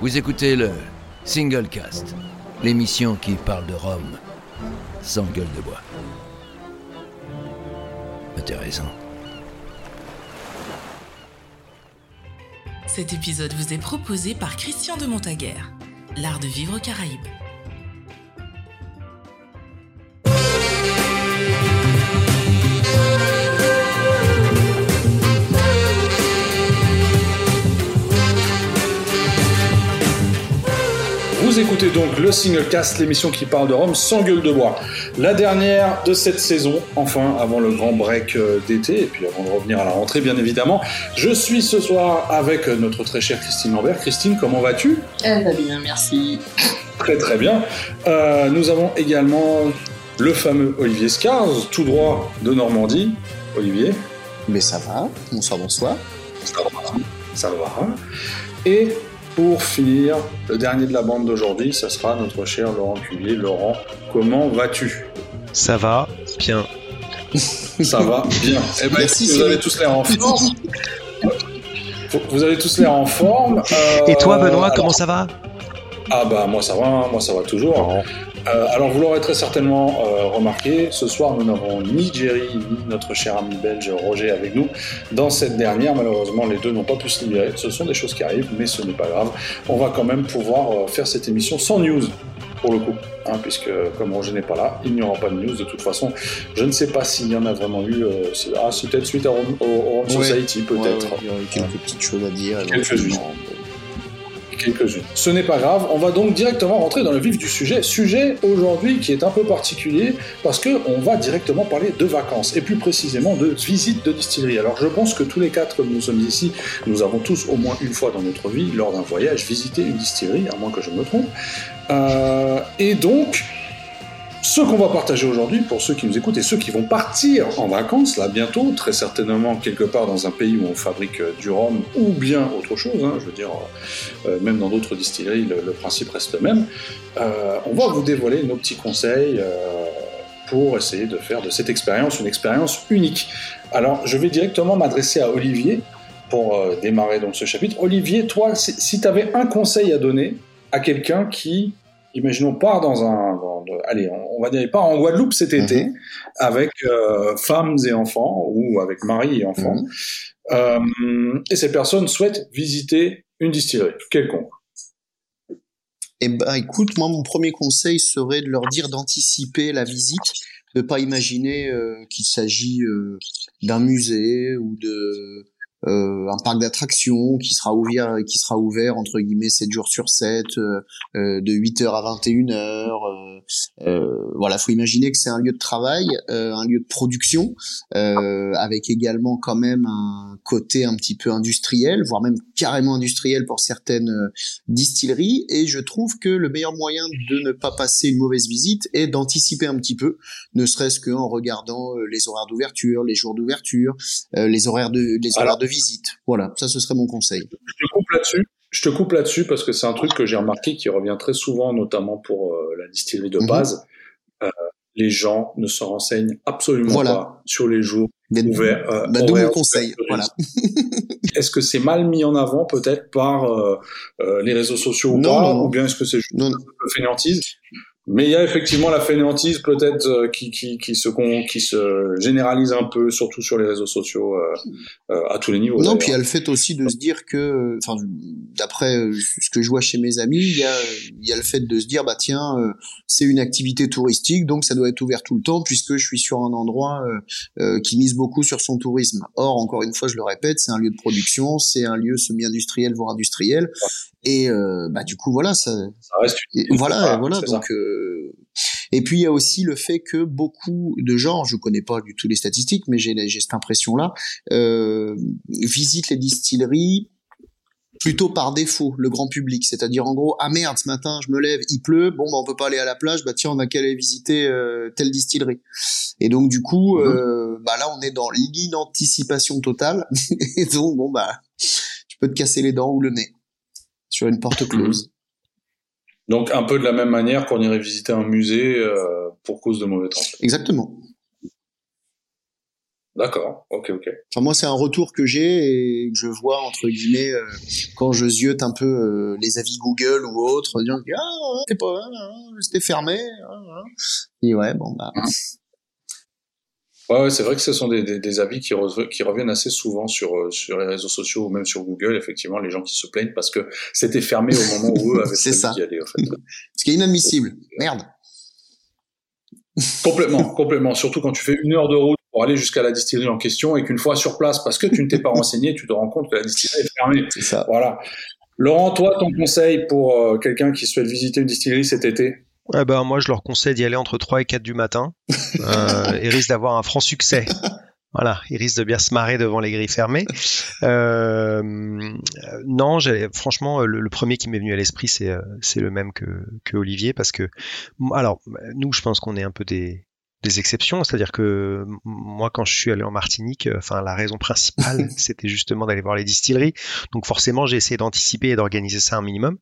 Vous écoutez le Single Cast, l'émission qui parle de Rome sans gueule de bois. Intéressant. Cet épisode vous est proposé par Christian de Montaguer, l'art de vivre Caraïbes. Écoutez donc le Single Cast, l'émission qui parle de Rome sans gueule de bois. La dernière de cette saison, enfin, avant le grand break euh, d'été, et puis avant de revenir à la rentrée, bien évidemment. Je suis ce soir avec notre très chère Christine Lambert. Christine, comment vas-tu? Elle va bien, merci. Très très bien. Euh, nous avons également le fameux Olivier Scars, tout droit de Normandie. Olivier Mais ça va, bonsoir, bonsoir. Ça va. Ça va. Et pour finir, le dernier de la bande d'aujourd'hui, ça sera notre cher Laurent Cuvier. Laurent, comment vas-tu? Ça va, bien. Ça va, bien. Eh ben, Merci, vous c'est avez tous l'air en forme. Vous avez tous l'air en forme. Euh, Et toi, Benoît, alors- comment ça va? Ah bah moi ça va, moi ça va toujours. Euh, alors vous l'aurez très certainement euh, remarqué, ce soir nous n'avons ni Jerry ni notre cher ami belge Roger avec nous. Dans cette dernière, malheureusement les deux n'ont pas pu se libérer. Ce sont des choses qui arrivent, mais ce n'est pas grave. On va quand même pouvoir euh, faire cette émission sans news pour le coup, hein, puisque comme Roger n'est pas là, il n'y aura pas de news de toute façon. Je ne sais pas s'il y en a vraiment eu. c'est- ah, c'est peut-être suite à Rome- au, au Rome Ouais. Society, peut-être. Ouais, ouais, il y aurait quelques petites choses à dire. Quelques-unes. Ce n'est pas grave, on va donc directement rentrer dans le vif du sujet. Sujet aujourd'hui qui est un peu particulier parce que on va directement parler de vacances et plus précisément de visite de distillerie. Alors je pense que tous les quatre nous sommes ici, nous avons tous au moins une fois dans notre vie, lors d'un voyage, visité une distillerie, à moins que je me trompe. Euh, et donc, ce qu'on va partager aujourd'hui, pour ceux qui nous écoutent et ceux qui vont partir en vacances, là bientôt, très certainement quelque part dans un pays où on fabrique euh, du rhum ou bien autre chose, hein, je veux dire, euh, même dans d'autres distilleries, le, principe reste le même, euh, on va vous dévoiler nos petits conseils euh, pour essayer de faire de cette expérience une expérience unique. Alors, je vais directement m'adresser à Olivier pour euh, démarrer donc ce chapitre. Olivier, toi, si tu avais un conseil à donner à quelqu'un qui, imaginons, part dans un... dans allez, on, on va dire, il part en Guadeloupe cet été, Mhm. avec euh, femmes et enfants, ou avec mari et enfants, Mhm. euh, et ces personnes souhaitent visiter une distillerie, quelconque. Eh ben, écoute, moi, mon premier conseil serait de leur dire d'anticiper la visite, de pas imaginer euh, qu'il s'agit euh, d'un musée ou de euh, un parc d'attractions qui sera ouvert, qui sera ouvert entre guillemets 7 jours sur 7, euh, euh, de 8h à 21h. Euh, euh, voilà, faut imaginer que c'est un lieu de travail, euh, un lieu de production, euh, avec également quand même un côté un petit peu industriel, voire même carrément industriel pour certaines euh, distillerie et je trouve que le meilleur moyen de ne pas passer une mauvaise visite est d'anticiper un petit peu, ne serait-ce qu'en regardant les horaires d'ouverture, les jours d'ouverture, euh, les horaires de les horaires de visite. Voilà, ça ce serait mon conseil. Je te coupe là-dessus. Je te coupe là-dessus parce que c'est un truc que j'ai remarqué qui revient très souvent, notamment pour euh, la distillerie de Mhm. base. Euh, les gens ne se renseignent absolument Voilà. pas sur les jours D'être- ouverts. euh, bah, mon conseil, voilà. Est-ce que c'est mal mis en avant peut-être par euh, les réseaux sociaux ou pas, non, non. ou bien est-ce que c'est juste Non, un peu fainéantise? Mais il y a effectivement la fainéantise peut-être euh, qui, qui, qui, se, qui se généralise un peu, surtout sur les réseaux sociaux, euh, euh, à tous les niveaux. Non, puis il y a le fait aussi de se dire que, enfin, d'après euh, ce que je vois chez mes amis, il y a, il y a le fait de se dire, bah tiens, euh, c'est une activité touristique, donc ça doit être ouvert tout le temps puisque je suis sur un endroit euh, qui mise beaucoup sur son tourisme. Or, encore une fois, je le répète, c'est un lieu de production, c'est un lieu semi-industriel voire industriel, et euh, bah du coup voilà, ça, Ça reste une- voilà, voilà. Donc, euh, et puis il y a aussi le fait que beaucoup de gens, je connais pas du tout les statistiques, mais j'ai j'ai cette impression-là, euh, visitent les distilleries plutôt par défaut, le grand public. C'est-à-dire en gros, ah merde, ce matin je me lève, il pleut, bon bah on peut pas aller à la plage, bah tiens on a qu'à aller visiter euh, telle distillerie. Et donc du coup, euh, bah là on est dans l'inanticipation totale. et donc bon bah tu peux te casser les dents ou le nez sur une porte close. Donc un peu de la même manière qu'on irait visiter un musée euh, pour cause de mauvais temps. Exactement. D'accord, ok, ok. Enfin moi c'est un retour que j'ai et que je vois entre guillemets euh, quand je ziote un peu euh, les avis Google ou autres, disant que ah c'était pas, c'était fermé. Ah, et ouais bon bah. Ouais, ouais c'est vrai que ce sont des, des, des avis qui, qui, reviennent assez souvent sur, euh, sur les réseaux sociaux ou même sur Google, effectivement, les gens qui se plaignent parce que c'était fermé au moment où eux avaient ça. d'y aller, en fait. Ce qui est inadmissible. Merde. Complètement, complètement. Surtout quand tu fais une heure de route pour aller jusqu'à la distillerie en question et qu'une fois sur place, parce que tu ne t'es pas renseigné, tu te rends compte que la distillerie est fermée. C'est ça. Voilà. Laurent, toi, ton conseil pour euh, quelqu'un qui souhaite visiter une distillerie cet été? Eh ben, moi, je leur conseille d'y aller entre 3 et 4 du matin. Euh, ils risquent d'avoir un franc succès. Voilà, ils risquent de bien se marrer devant les grilles fermées. Euh, non, franchement, le, le, premier qui m'est venu à l'esprit, c'est euh, c'est le même que, que Olivier, parce que alors nous, je pense qu'on est un peu des des exceptions, c'est-à-dire que moi quand je suis allé en Martinique, euh, enfin la raison principale c'était justement d'aller voir les distilleries, donc forcément j'ai essayé d'anticiper et d'organiser ça un minimum,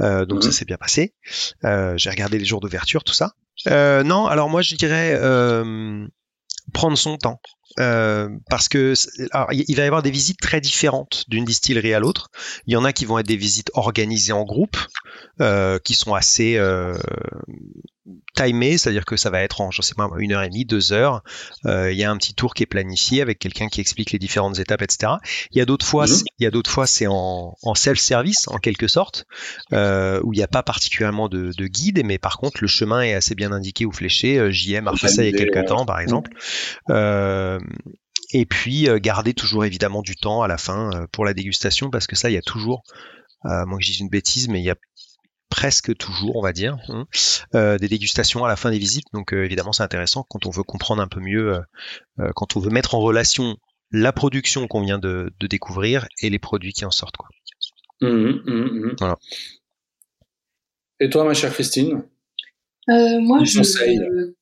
euh, donc ça mhm. s'est bien passé. Euh, j'ai regardé les jours d'ouverture, tout ça. Euh, non, alors moi je dirais euh, prendre son temps. Euh, parce que alors, il va y avoir des visites très différentes d'une distillerie à l'autre. Il y en a qui vont être des visites organisées en groupe, euh, qui sont assez euh, timé, c'est-à-dire que ça va être en, je sais pas, une heure et demie, deux heures. Il y a un petit tour qui est planifié avec quelqu'un qui explique les différentes étapes, etc. Il y a d'autres fois, mhm. il y a d'autres fois, c'est en, en self-service en quelque sorte, où il n'y a pas particulièrement de, de, guide, mais par contre le chemin est assez bien indiqué ou fléché. JM a fait ça il y a quelques temps, par exemple. Euh, et puis garder toujours évidemment du temps à la fin pour la dégustation parce que ça il y a toujours euh, moi que je dise une bêtise mais il y a presque toujours, on va dire, hein, euh, des dégustations à la fin des visites. Donc euh, évidemment, c'est intéressant quand on veut comprendre un peu mieux, euh, quand on veut mettre en relation la production qu'on vient de, découvrir et les produits qui en sortent. Quoi. Mmh, mmh, mmh. Voilà. Et toi, ma chère Christine? Moi, je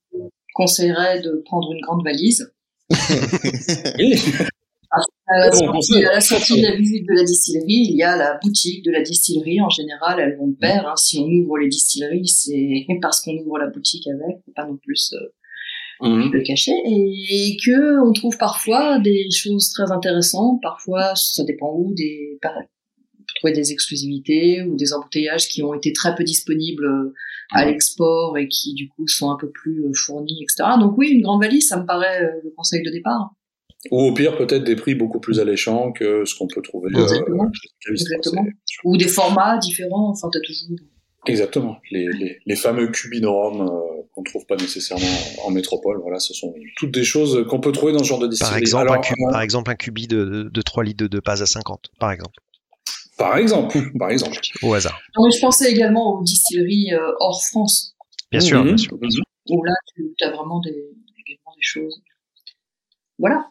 conseillerais de prendre une grande valise. À la, sortie, de la visite de la distillerie, il y a la boutique de la distillerie. En général, elles vont de pair. Hein. Si on ouvre les distilleries, c'est parce qu'on ouvre la boutique avec, pas non plus euh, mhm. le cacher. Et que on trouve parfois des choses très intéressantes. Parfois, ça dépend où, des trouver des exclusivités ou des embouteillages qui ont été très peu disponibles euh, à l'export et qui du coup sont un peu plus euh, fournis, etc. Donc oui, une grande valise, ça me paraît le conseil de départ. Ou au pire, peut-être des prix beaucoup plus alléchants que ce qu'on peut trouver. Euh, Exactement. Euh, Exactement. Ou des formats différents. Enfin, t'as toujours. Exactement. Les, les, les fameux cubinorum euh, qu'on trouve pas nécessairement en métropole. Voilà, ce sont toutes des choses qu'on peut trouver dans ce genre de distillerie. Par exemple, un, cubi, par exemple un cubi de, de 3 litres de, de à 50, par exemple. Par exemple, par exemple. Au hasard. Non, je pensais également aux distilleries euh, hors France. Bien sûr, mhm. bien sûr. Où là, tu as vraiment des, également des choses. Voilà.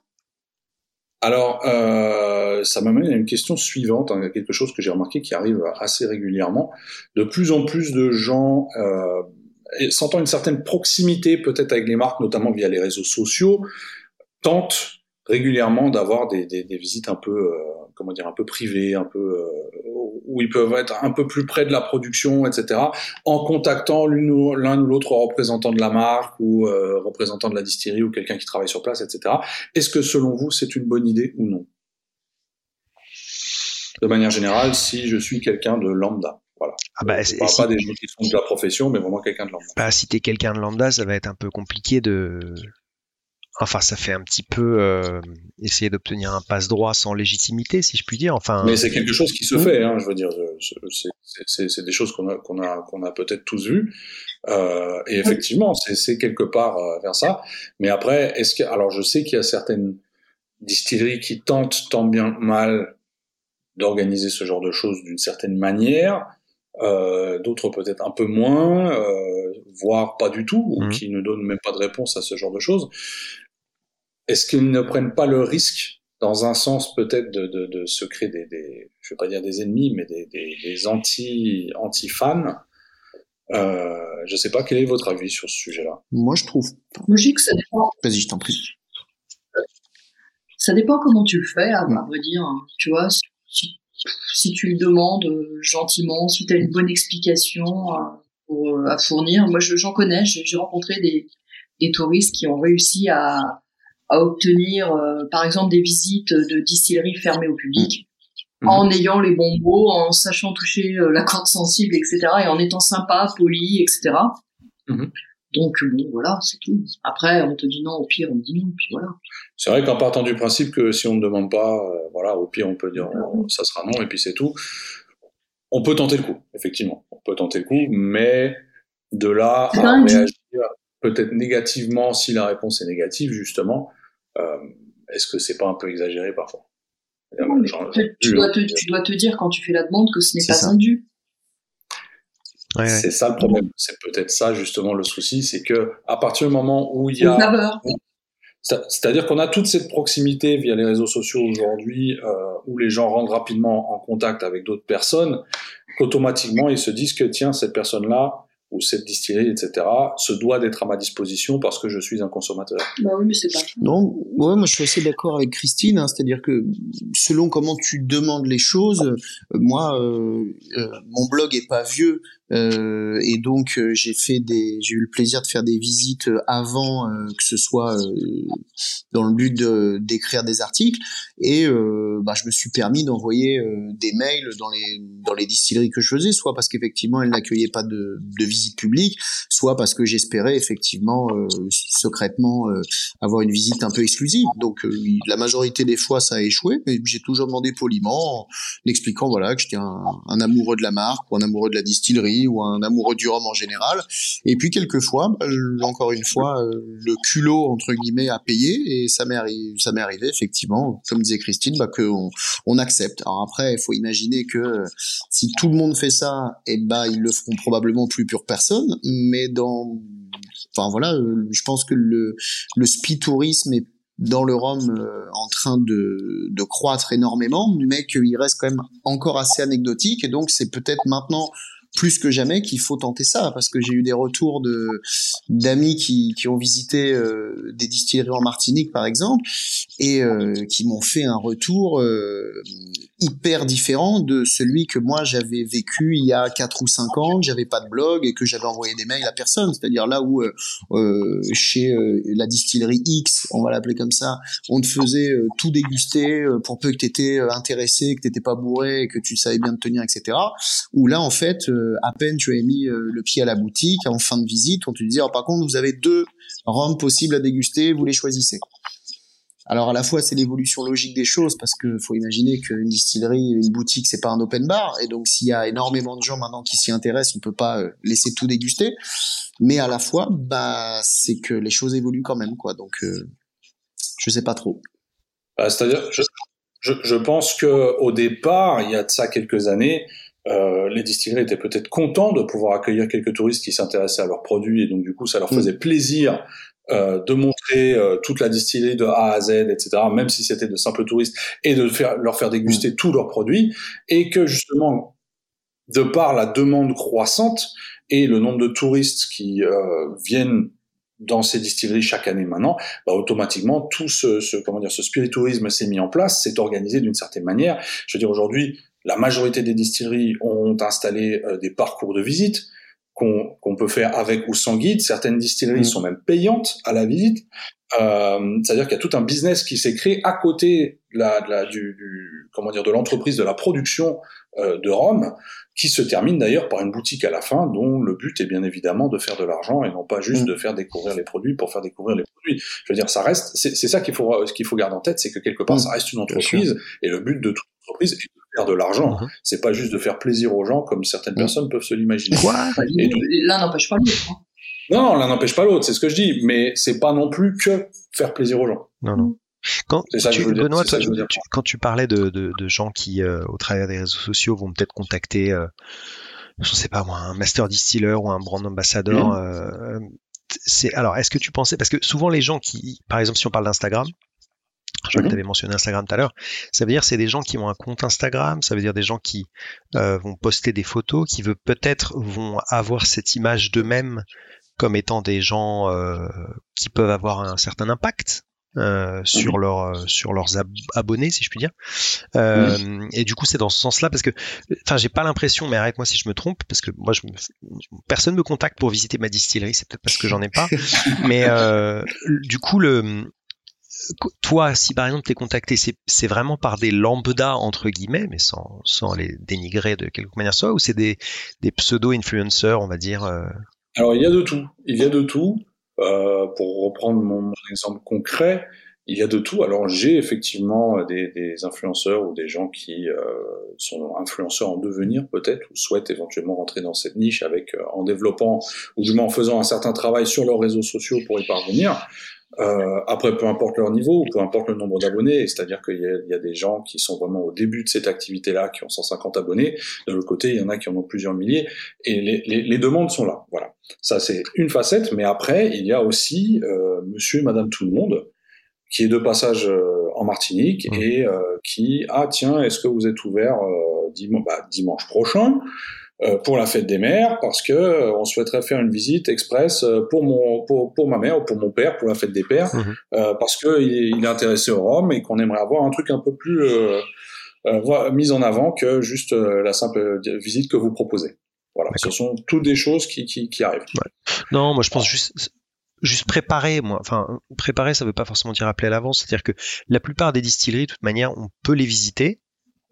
Alors, euh, ça m'amène à une question suivante, hein, quelque chose que j'ai remarqué qui arrive assez régulièrement. De plus en plus de gens, euh, sentant une certaine proximité peut-être avec les marques, notamment via les réseaux sociaux, tentent régulièrement d'avoir des, des, des, visites un peu, euh, comment dire, un peu privées, un peu euh, où ils peuvent être un peu plus près de la production, etc., en contactant l'un ou l'autre représentant de la marque ou euh, représentant de la distillerie ou quelqu'un qui travaille sur place, etc. Est-ce que selon vous, c'est une bonne idée ou non? De manière générale, si je suis quelqu'un de lambda. Voilà. Ah bah, parle pas des gens qui sont de la profession, mais vraiment quelqu'un de lambda. Bah, si t'es quelqu'un de lambda, ça va être un peu compliqué de Enfin, ça fait un petit peu euh, essayer d'obtenir un passe droit sans légitimité, si je puis dire. Enfin, mais c'est quelque chose qui se fait. Hein, je veux dire, c'est des choses qu'on a qu'on a qu'on a peut-être tous vues. Euh, et effectivement, c'est quelque part euh, vers ça. Mais après, est-ce que alors je sais qu'il y a certaines distilleries qui tentent tant bien mal d'organiser ce genre de choses d'une certaine manière. Euh, d'autres peut-être un peu moins, euh, voire pas du tout, ou mmh. qui ne donnent même pas de réponse à ce genre de choses est-ce qu'ils ne prennent pas le risque, dans un sens peut-être, de, de, de, se créer des, des, je vais pas dire des ennemis, mais des, des, des anti, anti-fans euh, Je sais pas, quel est votre avis sur ce sujet-là Moi, je trouve logique, ça dépend. Vas-y, je t'en prie. Ça dépend comment tu le fais, à, vrai dire. Hein. Tu vois, si, si, tu le demandes euh, gentiment, si tu as une bonne explication à, pour, à fournir. Moi, j'en connais, j'ai rencontré des, des touristes qui ont réussi à, à obtenir, euh, par exemple, des visites de distilleries fermées au public, mmh. en ayant les bons mots, en sachant toucher euh, la corde sensible, etc., et en étant sympa, poli, etc. Mmh. Donc bon, voilà, c'est tout. Après, on te dit non, au pire, on dit non, puis voilà. C'est vrai qu'en partant du principe que si on ne demande pas, euh, voilà, au pire, on peut dire ça sera non, et puis c'est tout. On peut tenter le coup, effectivement. On peut tenter le coup, mais de là à réagir peut-être négativement si la réponse est négative, justement, est-ce que c'est pas un peu exagéré parfois? Tu, dois te, tu, dois te, dire quand tu fais la demande que ce n'est pas un dû. c'est ça le problème. C'est peut-être ça justement le souci, c'est que à partir du moment où il y a, c'est-à-dire qu'on a toute cette proximité via les réseaux sociaux aujourd'hui, euh, où les gens rentrent rapidement en contact avec d'autres personnes, qu'automatiquement ils se disent que tiens cette personne-là, ou cette distillerie, etc., se doit d'être à ma disposition parce que je suis un consommateur. Bah oui, mais c'est pas. Non, ouais, moi je suis assez d'accord avec Christine, hein, c'est-à-dire que selon comment tu demandes les choses, euh, moi, euh, euh, mon blog est pas vieux, euh, et donc euh, j'ai fait des, j'ai eu le plaisir de faire des visites euh, avant que ce soit dans le but d'écrire des articles. Et bah, je me suis permis d'envoyer des mails dans les dans les distilleries que je faisais, soit parce qu'effectivement elles n'accueillaient pas de, de visite publique, soit parce que j'espérais effectivement secrètement avoir une visite un peu exclusive. Donc la majorité des fois ça a échoué, mais j'ai toujours demandé poliment, en expliquant voilà que j'étais un, un amoureux de la marque ou un amoureux de la distillerie ou un amoureux du rhum en général. Et puis quelquefois, bah, encore une fois, euh, le culot entre guillemets a payé et ça m'est arrivé, effectivement, comme disait Christine, bah, qu'on on accepte. Alors après, il faut imaginer que euh, si tout le monde fait ça, et eh bah ils le feront probablement plus pour personne. Mais dans, enfin voilà, euh, je pense que le le spi tourisme est dans le rhum en train de, de croître énormément, mais qu'il reste quand même encore assez anecdotique. Et donc, c'est peut-être maintenant plus que jamais qu'il faut tenter ça parce que j'ai eu des retours de d'amis qui, qui ont visité euh, des distilleries en Martinique par exemple et euh, qui m'ont fait un retour euh, hyper différent de celui que moi j'avais vécu il y a 4 ou 5 ans, que j'avais pas de blog et que j'avais envoyé des mails à personne, c'est-à-dire là où chez la distillerie X, on va l'appeler comme ça, on te faisait tout déguster pour peu que tu étais intéressé, que tu pas bourré, que tu savais bien te tenir, etc. Où là en fait à peine tu as mis le pied à la boutique en fin de visite, on te disait oh, par contre vous avez deux rhums possibles à déguster, vous les choisissez. Alors à la fois c'est l'évolution logique des choses parce que faut imaginer qu'une distillerie, une boutique, c'est pas un open bar et donc s'il y a énormément de gens maintenant qui s'y intéressent, on peut pas euh, laisser tout déguster. Mais à la fois, bah c'est que les choses évoluent quand même quoi. Donc euh, je sais pas trop. Bah, c'est-à-dire, je, je, je, pense que au départ, il y a de ça quelques années, euh, les distilleries étaient peut-être contents de pouvoir accueillir quelques touristes qui s'intéressaient à leurs produits et donc du coup ça leur mm. faisait plaisir euh, de montrer euh, toute la distillerie de A à Z, etc., même si c'était de simples touristes, et de faire, leur faire déguster mm. tous leurs produits, et que justement, de par la demande croissante et le nombre de touristes qui euh, viennent dans ces distilleries chaque année maintenant, bah, automatiquement tout ce, ce, comment dire ce spiritourisme s'est mis en place, s'est organisé d'une certaine manière. Je veux dire aujourd'hui, la majorité des distilleries ont installé des parcours de visite qu'on peut faire avec ou sans guide. Certaines distilleries mm. sont même payantes à la visite. Euh, C'est-à-dire qu'il y a tout un business qui s'est créé à côté de la, de la du, du, comment dire de l'entreprise de la production euh, de rhum, qui se termine d'ailleurs par une boutique à la fin, dont le but est bien évidemment de faire de l'argent et non pas juste mm. de faire découvrir les produits pour faire découvrir les produits. Je veux dire, ça reste, c'est ça qu'il faut qu'il faut garder en tête, c'est que quelque part, mm. ça reste une entreprise et le but de toute entreprise est faire de l'argent. Mhm. C'est pas juste de faire plaisir aux gens comme certaines mhm. personnes peuvent se l'imaginer. L'un n'empêche pas l'autre. Hein. Non, l'un n'empêche pas l'autre, c'est ce que je dis, mais c'est pas non plus que faire plaisir aux gens. Non, non. Quand tu, Benoît, quand tu parlais de, de, de gens qui, euh, au travers des réseaux sociaux, vont peut-être contacter, euh, je sais pas moi, un master distiller ou un brand ambassador, mhm. euh, c'est alors, est-ce que tu pensais, parce que souvent les gens qui, par exemple, si on parle d'Instagram, je crois que mhm. tu avais mentionné Instagram tout à l'heure. Ça veut dire c'est des gens qui ont un compte Instagram, ça veut dire des gens qui euh, vont poster des photos, qui veut peut-être vont avoir cette image d'eux-mêmes comme étant des gens euh, qui peuvent avoir un certain impact euh, sur mhm. leur euh, sur leurs abonnés si je puis dire euh, et du coup c'est dans ce sens là parce que enfin j'ai pas l'impression mais arrête-moi si je me trompe parce que moi je me, personne me contacte pour visiter ma distillerie c'est peut-être parce que j'en ai pas mais du coup le toi, si par exemple tu es contacté, c'est vraiment par des lambda entre guillemets, mais sans, les dénigrer de quelque manière soit, ou c'est des, pseudo-influenceurs, on va dire euh? Alors il y a de tout. Il y a de tout. Euh, pour reprendre mon, exemple concret, il y a de tout. Alors j'ai effectivement des, influenceurs ou des gens qui euh, sont influenceurs en devenir peut-être ou souhaitent éventuellement rentrer dans cette niche avec en développant ou du moins en faisant un certain travail sur leurs réseaux sociaux pour y parvenir. Euh, après, peu importe leur niveau peu importe le nombre d'abonnés, c'est-à-dire qu'il y, y, a des gens qui sont vraiment au début de cette activité-là, qui ont 150 abonnés. De l'autre côté, il y en a qui en ont plusieurs milliers. Et les, les, les demandes sont là. Voilà. Ça, c'est une facette. Mais après, il y a aussi euh, Monsieur et Madame tout le monde qui est de passage euh, en Martinique mmh. et euh, qui ah tiens, est-ce que vous êtes ouvert euh, dimanche, bah, dimanche prochain? Pour la fête des mères parce que euh, on souhaiterait faire une visite express euh, pour mon pour, pour ma mère ou pour mon père pour la fête des pères mhm. parce que il, est intéressé au Rhum et qu'on aimerait avoir un truc un peu plus mis en avant que juste la simple visite que vous proposez. Voilà, ce sont toutes des choses qui, qui, qui arrivent. Non, moi je pense juste juste préparer moi enfin préparer ça veut pas forcément dire appeler à l'avance c'est à dire que la plupart des distilleries de toute manière on peut les visiter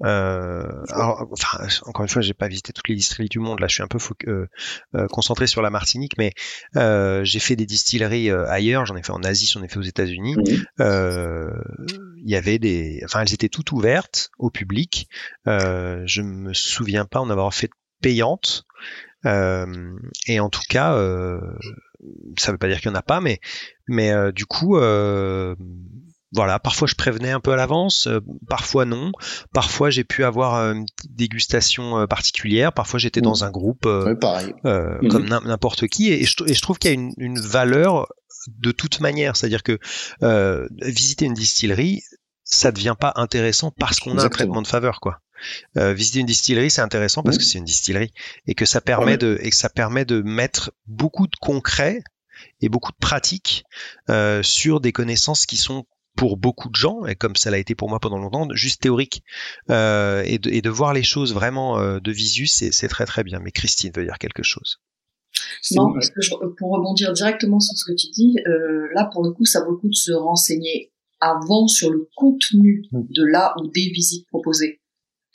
euh, alors, enfin, encore une fois, j'ai pas visité toutes les distilleries du monde. Là, je suis un peu euh, euh, concentré sur la Martinique, mais euh, j'ai fait des distilleries euh, ailleurs. J'en ai fait en Asie, j'en ai fait aux États-Unis. Il y avait des, enfin, elles étaient toutes ouvertes au public. je me souviens pas en avoir fait payante. et en tout cas, ça veut pas dire qu'il y en a pas, mais mais du coup voilà, parfois je prévenais un peu à l'avance, euh, parfois non. Parfois j'ai pu avoir euh, une dégustation euh, particulière. Parfois j'étais dans un groupe pareil. comme mhm. n'importe qui. Et, je, trouve qu'il y a une, une, valeur de toute manière. C'est-à-dire que visiter une distillerie, ça devient pas intéressant parce qu'on a un traitement de faveur, quoi. visiter une distillerie, c'est intéressant parce que c'est une distillerie et que ça permet de et que ça permet de mettre beaucoup de concret et beaucoup de pratique euh, sur des connaissances qui sont pour beaucoup de gens, et comme ça l'a été pour moi pendant longtemps, juste théorique. Euh, et, de, et, de, voir les choses vraiment euh, de visu, c'est très très bien. Mais Christine veut dire quelque chose. Non, parce que pour rebondir directement sur ce que tu dis, euh, là pour le coup, ça vaut le coup de se renseigner avant sur le contenu mm. de là ou des visites proposées.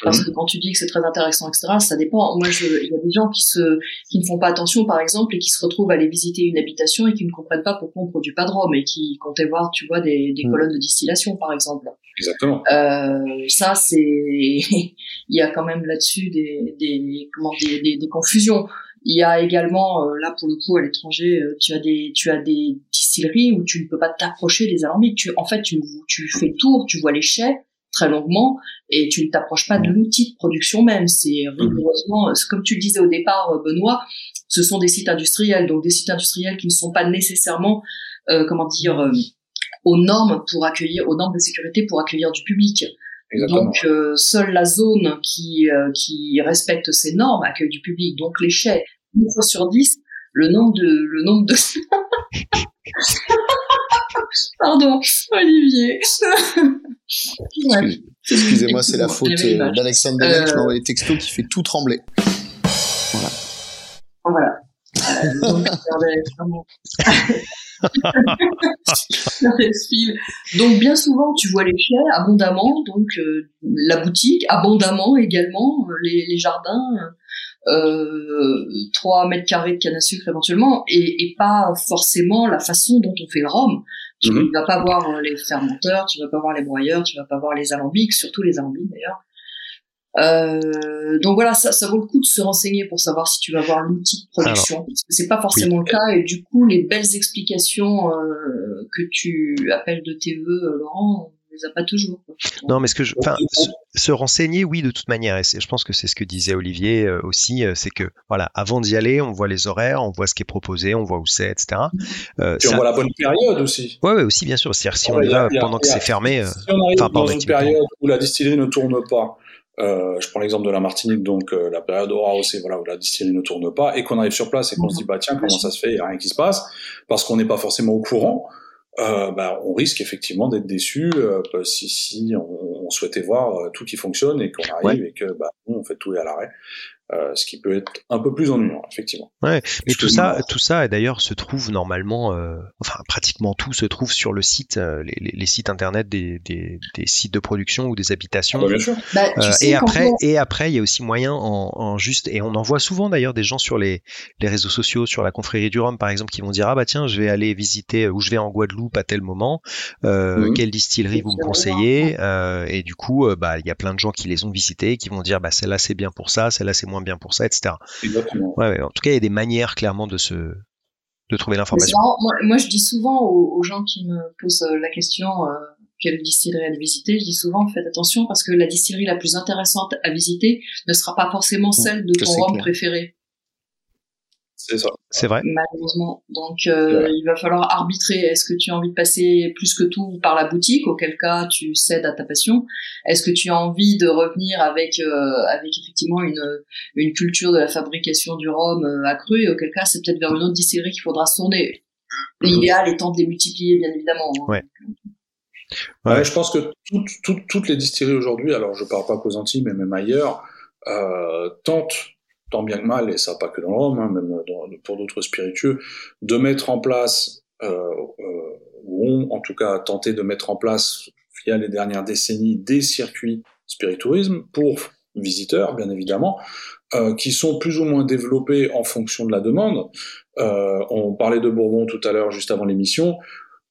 Parce que quand tu dis que c'est très intéressant, etc., ça dépend. Moi, je, il y a des gens qui se, qui ne font pas attention, par exemple, et qui se retrouvent à aller visiter une habitation et qui ne comprennent pas pourquoi on produit pas de rhum et qui comptaient voir, tu vois, des, des mm. colonnes de distillation, par exemple. Exactement. Euh, ça, c'est, il y a quand même là-dessus des, des, comment, des, des, des confusions. Il y a également, euh, là pour le coup à l'étranger, euh, tu as des tu as des distilleries où tu ne peux pas t'approcher des alambics. Tu en fait tu tu fais le tour, tu vois les chais, très longuement et tu ne t'approches pas de l'outil de production même. C'est mhm. rigoureusement, comme tu le disais au départ, euh, Benoît, ce sont des sites industriels, donc des sites industriels qui ne sont pas nécessairement, euh, comment dire, euh, aux normes pour accueillir, aux normes de sécurité pour accueillir du public. Donc seule la zone qui qui respecte ces normes accueille du public. Donc les chais, une fois sur dix, le nombre de le nombre de Pardon, Olivier. Excusez-moi, c'est la faute euh, d'Alexandre Bennett qui m'a envoyé texto qui fait tout trembler. Voilà. Voilà. Euh, donc bien souvent tu vois les chais abondamment, donc euh, la boutique abondamment également, les, les jardins, euh, 3 mètres carrés de canne à sucre éventuellement, et, et, pas forcément la façon dont on fait le rhum. Tu ne mhm. vas pas voir euh, les fermenteurs, tu vas pas voir les broyeurs, tu vas pas voir les alambics, surtout les alambics d'ailleurs. Euh, donc voilà, ça, ça vaut le coup de se renseigner pour savoir si tu vas voir l'outil de production. parce que c'est pas forcément le cas et du coup les belles explications euh, que tu appelles de tes voeux, euh, Laurent, les a pas toujours. Non, mais ce que je, enfin, se, renseigner, oui, de toute manière. Et je pense que c'est ce que disait Olivier euh, aussi, euh, c'est que voilà, avant d'y aller, on voit les horaires, on voit ce qui est proposé, on voit où c'est, etc. Euh, on voit la bonne période aussi. Ouais, ouais, aussi, bien sûr. C'est-à-dire si on y va pendant que c'est fermé. Euh, si on arrive dans une période où la distillerie ne tourne pas. Euh, je prends l'exemple de la Martinique, donc la période aura aussi voilà où la distillerie ne tourne pas et qu'on arrive sur place et qu'on se dit bah tiens comment ça se fait, il y a rien qui se passe parce qu'on n'est pas forcément au courant euh, bah, on risque effectivement d'être déçu euh, si, si on, on, souhaitait voir euh, tout qui fonctionne et qu'on arrive et que bah, on fait tout à l'arrêt. Euh, ce qui peut être un peu plus ennuyant, effectivement. Ouais, mais tout ça, tout ça, d'ailleurs, se trouve normalement, euh, enfin pratiquement tout se trouve sur le site, euh, les, les, sites internet des, des, des, sites de production ou des habitations. Ah bah, bien sûr. Bah, et après, et après, il y a aussi moyen en, en, juste, et on en voit souvent d'ailleurs des gens sur les, les réseaux sociaux, sur la confrérie du Rhum par exemple, qui vont dire ah bah tiens, je vais aller visiter ou je vais en Guadeloupe à tel moment, mmh. quelle distillerie vous me conseillez, et du coup, bah il y a plein de gens qui les ont visités, qui vont dire bah celle-là c'est bien pour ça, celle-là c'est moins bien pour ça, etc. Exactement. Ouais, ouais, en tout cas, il y a des manières clairement de se de trouver l'information. Moi, moi, je dis souvent aux, aux, gens qui me posent euh, la question euh, quelle distillerie aller visiter, je dis souvent faites attention parce que la distillerie la plus intéressante à visiter ne sera pas forcément celle de ton rhum préféré. C'est ça. C'est vrai. Malheureusement. Donc, euh, il va falloir arbitrer. Est-ce que tu as envie de passer plus que tout par la boutique, auquel cas tu cèdes à ta passion Est-ce que tu as envie de revenir avec euh, avec effectivement une une culture de la fabrication du rhum euh, accrue, et auquel cas c'est peut-être vers une autre distillerie qu'il faudra se tourner. L'idéal étant de les multiplier, bien évidemment. Hein. Ouais. Ouais. ouais. je pense que toutes, toutes, toutes les distilleries aujourd'hui, alors je parle pas qu'aux Antilles, mais même ailleurs, euh, tentent bien que mal, et ça pas que dans le rhum, hein, même pour d'autres spiritueux, de mettre en place, euh, euh, ou ont en tout cas tenté de mettre en place, via les dernières décennies, des circuits spiritourisme pour visiteurs, bien évidemment, euh, qui sont plus ou moins développés en fonction de la demande. On parlait de Bourbon tout à l'heure, juste avant l'émission.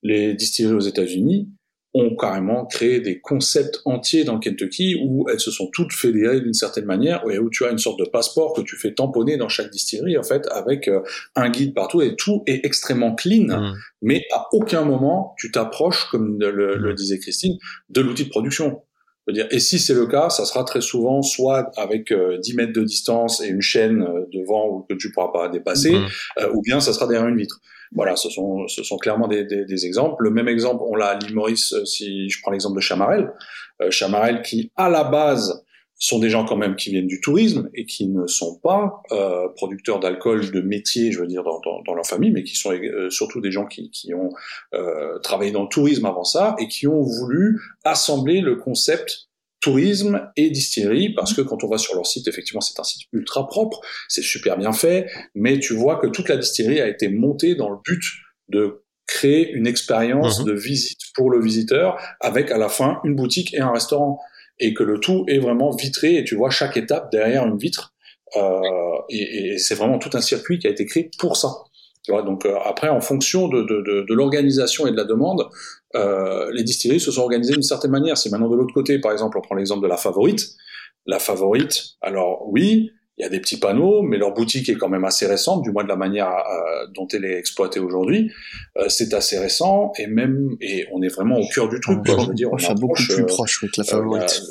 Les distilleries aux États-Unis, ont carrément créé des concepts entiers dans Kentucky où elles se sont toutes fédérées d'une certaine manière, et où tu as une sorte de passeport que tu fais tamponner dans chaque distillerie, en fait, avec euh, un guide partout, et tout est extrêmement clean, mmh. mais à aucun moment tu t'approches, comme le, le, disait Christine, de l'outil de production. Dire, et si c'est le cas, ça sera très souvent soit avec euh, 10 mètres de distance et une chaîne euh, devant que tu pourras pas dépasser, mmh. euh, ou bien ça sera derrière une vitre. Voilà, ce sont, ce sont clairement des, des, des exemples. Le même exemple, on l'a à l'île Maurice, euh, si je prends l'exemple de Chamarel. Euh, Chamarel qui, à la base, sont des gens quand même qui viennent du tourisme et qui ne sont pas euh, producteurs d'alcool de métier, je veux dire, dans, dans, dans leur famille, mais qui sont euh, surtout des gens qui, qui ont euh, travaillé dans le tourisme avant ça et qui ont voulu assembler le concept tourisme et distillerie, parce que quand on va sur leur site, effectivement, c'est un site ultra propre, c'est super bien fait, mais tu vois que toute la distillerie a été montée dans le but de créer une expérience mmh. de visite pour le visiteur, avec à la fin une boutique et un restaurant, et que le tout est vraiment vitré, et tu vois chaque étape derrière une vitre, euh, et, et c'est vraiment tout un circuit qui a été créé pour ça. Tu vois, donc euh, après, en fonction de, de, de, de l'organisation et de la demande, euh, les distilleries se sont organisées d'une certaine manière. C'est maintenant de l'autre côté, par exemple, on prend l'exemple de la favorite. La favorite, alors oui, il y a des petits panneaux, mais leur boutique est quand même assez récente, du moins de la manière euh, dont elle est exploitée aujourd'hui. Euh, c'est assez récent et même et on est vraiment au cœur du truc. On, je veux dire, on est beaucoup plus euh, proche avec la favorite.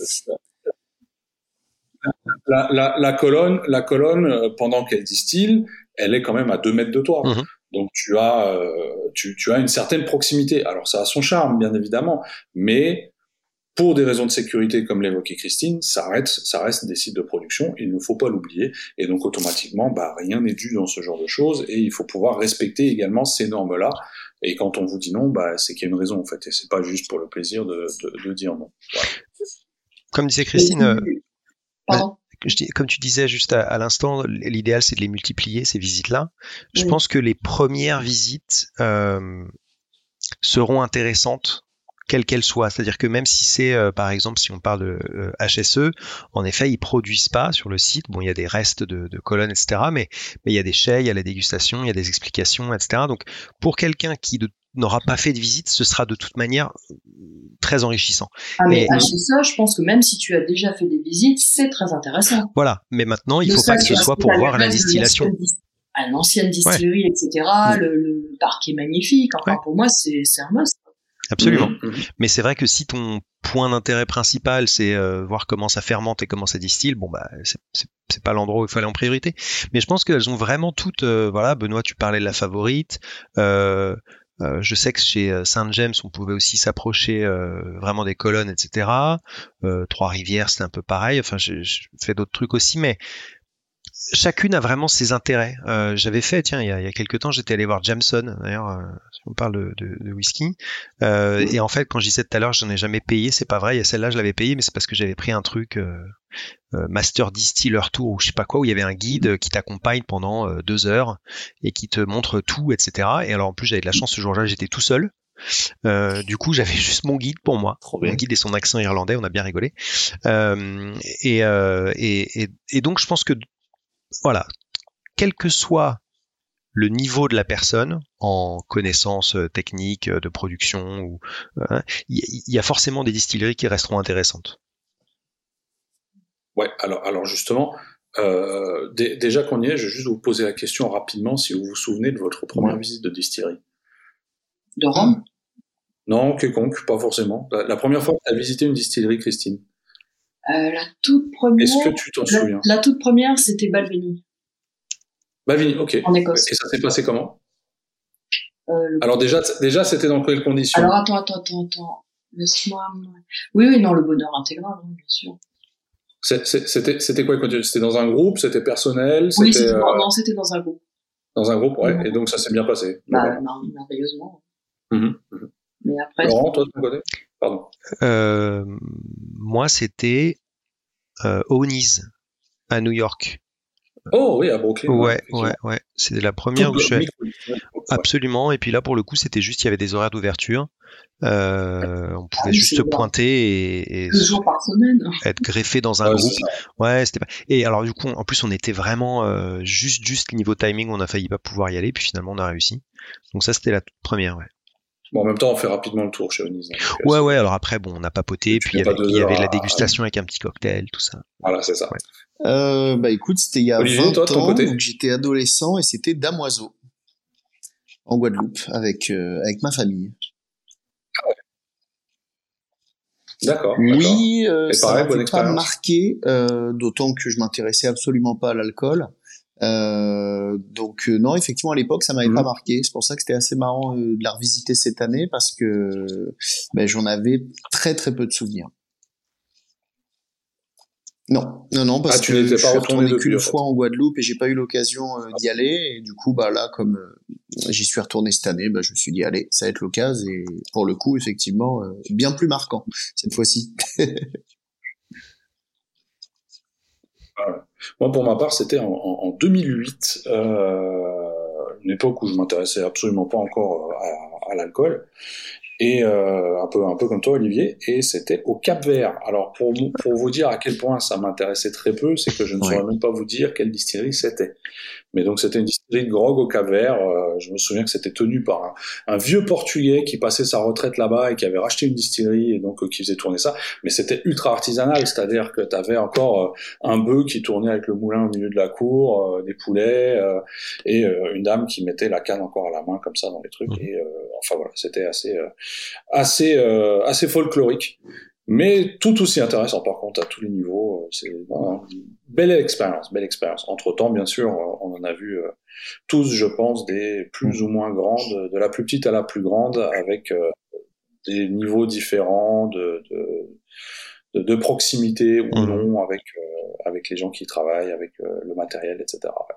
La, la, la, colonne, la colonne, pendant qu'elle distille, elle est quand même à deux mètres de toi. Mmh. Donc tu as, euh, tu, tu, as une certaine proximité. Alors ça a son charme, bien évidemment, mais pour des raisons de sécurité, comme l'évoquait Christine, ça reste, ça reste des sites de production. Il ne faut pas l'oublier. Et donc automatiquement, bah, rien n'est dû dans ce genre de choses. Et il faut pouvoir respecter également ces normes-là. Et quand on vous dit non, bah, c'est qu'il y a une raison en fait. Et c'est pas juste pour le plaisir de, de, de dire non. Voilà. Comme disait Christine. Euh... Comme tu disais juste à, à l'instant, l'idéal c'est de les multiplier ces visites-là. Je oui. pense que les premières visites euh, seront intéressantes quelles qu'elles soient. C'est-à-dire que même si c'est, euh, par exemple, si on parle de euh, HSE, en effet, ils produisent pas sur le site. Bon, il y a des restes de, de colonnes, etc. Mais, mais il y a des chais, il y a la dégustation, il y a des explications, etc. Donc, pour quelqu'un qui de n'aura pas fait de visite, ce sera de toute manière très enrichissant. Ah mais, mais HSE, je pense que même si tu as déjà fait des visites, c'est très intéressant. Voilà, mais maintenant, il ne faut pas que ce soit pour voir la distillation. À l'ancienne distillerie, ouais. etc. Mm. Le, le, parc est magnifique. Enfin, ouais. pour moi, c'est un must. Absolument. Mmh, mmh. Mais c'est vrai que si ton point d'intérêt principal, c'est euh, voir comment ça fermente et comment ça distille, bon bah c'est pas l'endroit où il faut aller en priorité. Mais je pense qu'elles ont vraiment toutes. Euh, voilà, Benoît, tu parlais de la favorite. Euh, euh, je sais que chez Saint James, on pouvait aussi s'approcher vraiment des colonnes, etc. Trois-Rivières, c'était un peu pareil. Enfin, j'ai fais d'autres trucs aussi, mais chacune a vraiment ses intérêts. Euh, j'avais fait, tiens, il y, a, il y a quelques temps, j'étais allé voir Jameson, d'ailleurs, euh, si on parle de, de, de whisky. Euh, et en fait, quand je disais tout à l'heure, j'en ai jamais payé, c'est pas vrai. Il y a celle-là, je l'avais payé, mais c'est parce que j'avais pris un truc Master Distiller Tour ou je sais pas quoi, où il y avait un guide qui t'accompagne pendant deux heures et qui te montre tout, etc. Et alors en plus, j'avais de la chance ce jour-là, j'étais tout seul. Euh, du coup, j'avais juste mon guide pour moi. Mon guide et son accent irlandais, on a bien rigolé. Euh, et, euh, et, et, et donc, je pense que, voilà, quel que soit le niveau de la personne en connaissances euh, techniques euh, de production, ou euh, il y, a forcément des distilleries qui resteront intéressantes. Ouais, alors, alors justement, euh, dé- déjà qu'on y est, je vais juste vous poser la question rapidement si vous vous souvenez de votre première Ouais. visite de distillerie. De Rome? Non, quelconque, pas forcément. La, la première fois que tu as visité une distillerie, Christine, Euh, La toute première. est-ce que tu t'en souviens la toute première, c'était Balvenie, Balvenie, ok. en Écosse. Et ça s'est passé comment Euh, Alors déjà, déjà c'était dans quelles conditions Alors attends, attends, attends, attends. Laisse-moi. Oui, oui, non, le bonheur intégral, hein, bien sûr. C'était quoi C'était dans un groupe C'était personnel Oui, C'était euh, dans, non, c'était dans un groupe. dans un groupe, ouais. Et donc ça s'est bien passé. Bah, merveilleusement. Mhm, mhm. Mais après, Laurent, toi de ton côté? Pardon. Euh, moi, c'était euh, O'Neill's à New York. Oh oui, à Brooklyn. Ouais, ouais, ouais. C'était la première Tout où je suis allé. Absolument. Et puis là, pour le coup, c'était juste, il y avait des horaires d'ouverture. Euh, on pouvait oui, juste se pointer et, et deux jours par semaine. être greffé dans un Ouais, groupe. Ouais, c'était pas. Et alors du coup, en plus, on était vraiment euh, juste, juste niveau timing, on a failli pas pouvoir y aller, puis finalement, on a réussi. Donc ça, c'était la toute première. Ouais. Bon, en même temps, on fait rapidement le tour chez Onis. euh, Ouais, c'est- ouais. Alors après, bon, on a papoté, puis il y avait, deux il y avait heures de la à- dégustation avec un petit cocktail, tout ça. Voilà, c'est ça. Ouais. Euh, bah écoute, c'était il y a Olivier, 20 toi, de ton ans, côté donc j'étais adolescent et c'était Damoiseau en Guadeloupe avec euh, avec ma famille. D'accord. d'accord. Oui, euh, ça m'a pas expérience. marqué, euh, d'autant que je m'intéressais absolument pas à l'alcool. Euh, donc euh, non, effectivement à l'époque ça m'avait Mhm. pas marqué. C'est pour ça que c'était assez marrant euh, de la revisiter cette année parce que ben, j'en avais très très peu de souvenirs. Non, non, non, parce Ah, que je suis retourné qu'une en fait. fois en Guadeloupe et j'ai pas eu l'occasion d'y aller. Et du coup, bah là, comme j'y suis retourné cette année, bah, je me suis dit allez, ça va être l'occasion. Et pour le coup, effectivement, bien plus marquant cette fois-ci. Moi, pour ma part, c'était en, en- en 2008, euh, une époque où je m'intéressais absolument pas encore euh, à l'alcool, et euh, un peu un peu comme toi, Olivier, et c'était au Cap Vert. Alors, pour, vous- pour vous dire à quel point ça m'intéressait très peu, c'est que je ne Ouais. saurais même pas vous dire quelle distillerie c'était. Mais donc, c'était une distillerie de grog au Cap Vert. euh, je me souviens que c'était tenu par un, un vieux Portugais qui passait sa retraite là-bas et qui avait racheté une distillerie et donc euh, qui faisait tourner ça. Mais c'était ultra artisanal, c'est-à-dire que tu avais encore euh, un bœuf qui tournait avec le moulin au milieu de la cour, euh, des poulets euh, et une dame qui mettait la canne encore à la main comme ça dans les trucs. Mhm. Et euh, enfin voilà, c'était assez euh, assez euh, assez folklorique, mais tout aussi intéressant par contre à tous les niveaux. euh, C'est belle expérience, belle expérience. Entre temps, bien sûr, euh, on en a vu euh, tous, je pense, des plus ou moins grandes, de la plus petite à la plus grande, avec euh, des niveaux différents de, de, proximité ou Mhm. non avec, euh, avec les gens qui y travaillent, avec euh, le matériel, etc. Ouais.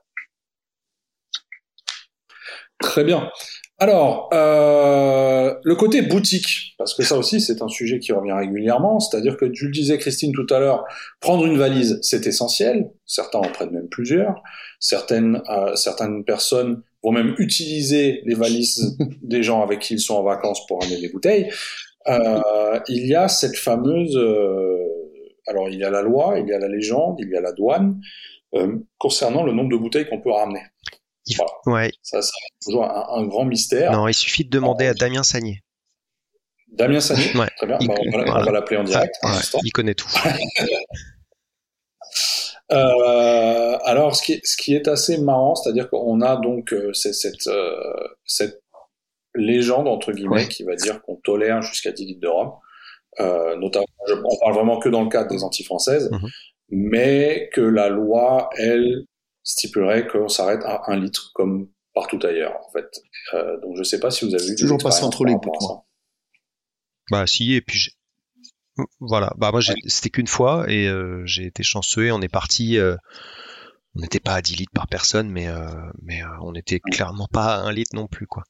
Très bien. Alors, euh, le côté boutique, parce que ça aussi c'est un sujet qui revient régulièrement, c'est-à-dire que tu le disais Christine tout à l'heure, prendre une valise c'est essentiel, certains en prennent même plusieurs, certaines, euh, certaines personnes vont même utiliser les valises des gens avec qui ils sont en vacances pour amener des bouteilles. Euh, il y a cette fameuse, euh, alors il y a la loi, il y a la légende, il y a la douane, euh, concernant le nombre de bouteilles qu'on peut ramener. Il- Voilà. Ouais. Ça, c'est toujours un, un grand mystère. Non, il suffit de demander à Damien Sagné. Damien Sagné, Ouais. très bien, Il- bah, on va, voilà. l'appeler en direct. Ah, ouais, il connaît tout. Euh, alors, ce qui, est, ce qui est assez marrant, c'est-à-dire qu'on a donc euh, cette, euh, cette légende, entre guillemets, Ouais. qui va dire qu'on tolère jusqu'à 10 litres de rhum. Notamment, je- on parle vraiment que dans le cadre des anti-françaises, Mhm. mais que la loi, elle, stipulerait qu'on s'arrête à 1 litre, comme partout ailleurs, en fait. Euh, donc, je sais pas si vous avez eu des Toujours passé entre les moi. Bah si, et puis voilà. Bah moi c'était qu'une fois et euh, j'ai été chanceux. et On est parti euh, on n'était pas à 10 litres par personne, mais mais on n'était clairement pas à 1 litre non plus quoi.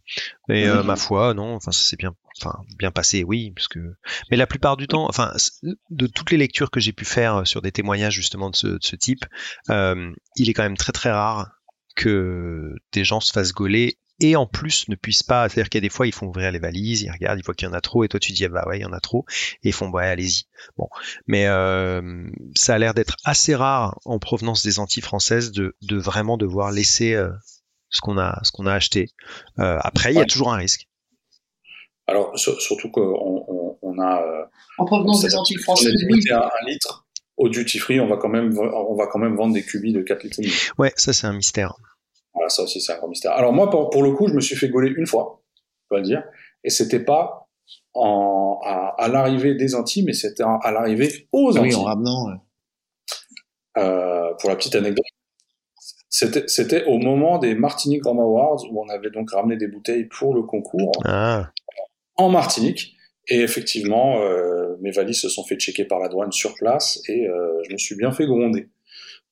Mais ma foi, non, enfin ça s'est bien, enfin bien passé, oui, parce que. Mais la plupart du temps, enfin de toutes les lectures que j'ai pu faire sur des témoignages justement de ce, de ce type, il est quand même très très rare que des gens se fassent gauler et en plus ne puissent pas, c'est-à-dire qu'il y a des fois ils font ouvrir les valises, ils regardent, ils voient qu'il y en a trop et toi tu dis ah bah ouais il y en a trop et ils font ouais allez-y. Bon, mais euh, ça a l'air d'être assez rare en provenance des Antilles françaises de, de vraiment devoir laisser euh, ce qu'on a ce qu'on a acheté. Euh, après il y a toujours un risque. Alors surtout qu'on on, on, a en provenance des Antilles françaises, un, un litre au duty free, on va quand même on va quand même vendre des cubis de 4 litres. Ouais, ça c'est un mystère. Voilà, ça aussi, c'est un grand mystère. Alors moi, pour, le coup, je me suis fait gauler une fois, on va le dire, et c'était pas en, à, l'arrivée des Antilles, mais c'était à l'arrivée aux Antilles. Oui, en ramenant. Euh, pour la petite anecdote, c'était, au moment des Martinique Rum Awards où on avait donc ramené des bouteilles pour le concours ah. en Martinique. Et effectivement, euh, mes valises se sont fait checker par la douane sur place et euh, je me suis bien fait gronder.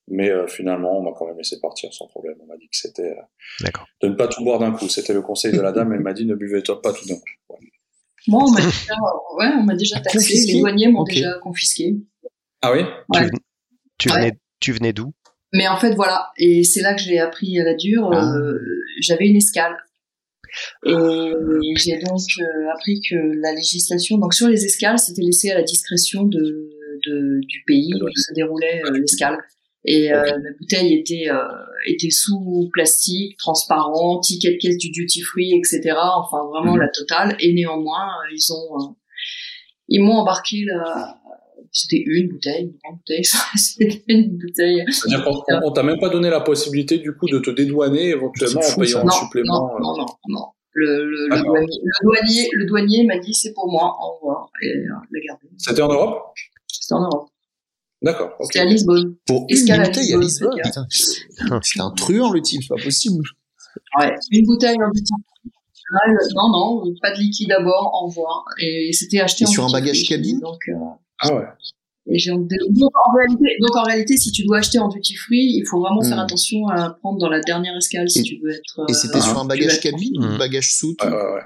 Mais euh, finalement, on m'a quand même laissé partir sans problème. On m'a dit que c'était euh, de ne pas tout boire d'un coup. C'était le conseil de la dame. Elle m'a dit ne buvez pas tout d'un coup. Moi, on m'a déjà, ouais, on m'a déjà taxé. Les douaniers m'ont déjà confisqué. Ah oui? Ouais. Tu, venais, tu venais d'où? Mais en fait, voilà. Et c'est là que j'ai appris à la dure. Ah. Euh, j'avais une escale. Et j'ai donc appris que la législation, donc sur les escales, c'était laissé à la discrétion de, de du pays où se déroulait l'escale. Et euh, la bouteille était euh, était sous plastique, transparent, ticket de caisse du duty free, etc. Enfin vraiment mhm. la totale. Et néanmoins, euh, ils ont ils m'ont embarqué là. C'était une bouteille, une grande bouteille. C'était une bouteille. C'est-à-dire qu'on t'a même pas donné la possibilité du coup de te dédouaner éventuellement en payant un supplément. Non, non, non, non. Le, le, le, douanier, le, douanier, le douanier m'a dit c'est pour moi, au revoir, et l'a gardé. C'était en Europe? C'était en Europe. D'accord. C'était à Lisbonne. Pour une bouteille à Lisbonne, c'est un truand le type, c'est pas possible. Ouais, une bouteille en duty non, non, pas de liquide d'abord, au revoir. Et c'était acheté Et sur un bagage cabine? Donc, euh, Ah ouais. Et j'ai donc, en réalité, donc en réalité, si tu dois acheter en duty free, il faut vraiment faire hmm. attention à prendre dans la dernière escale si tu veux être. Et c'était euh, sur un bagage cabine ou un bagage soute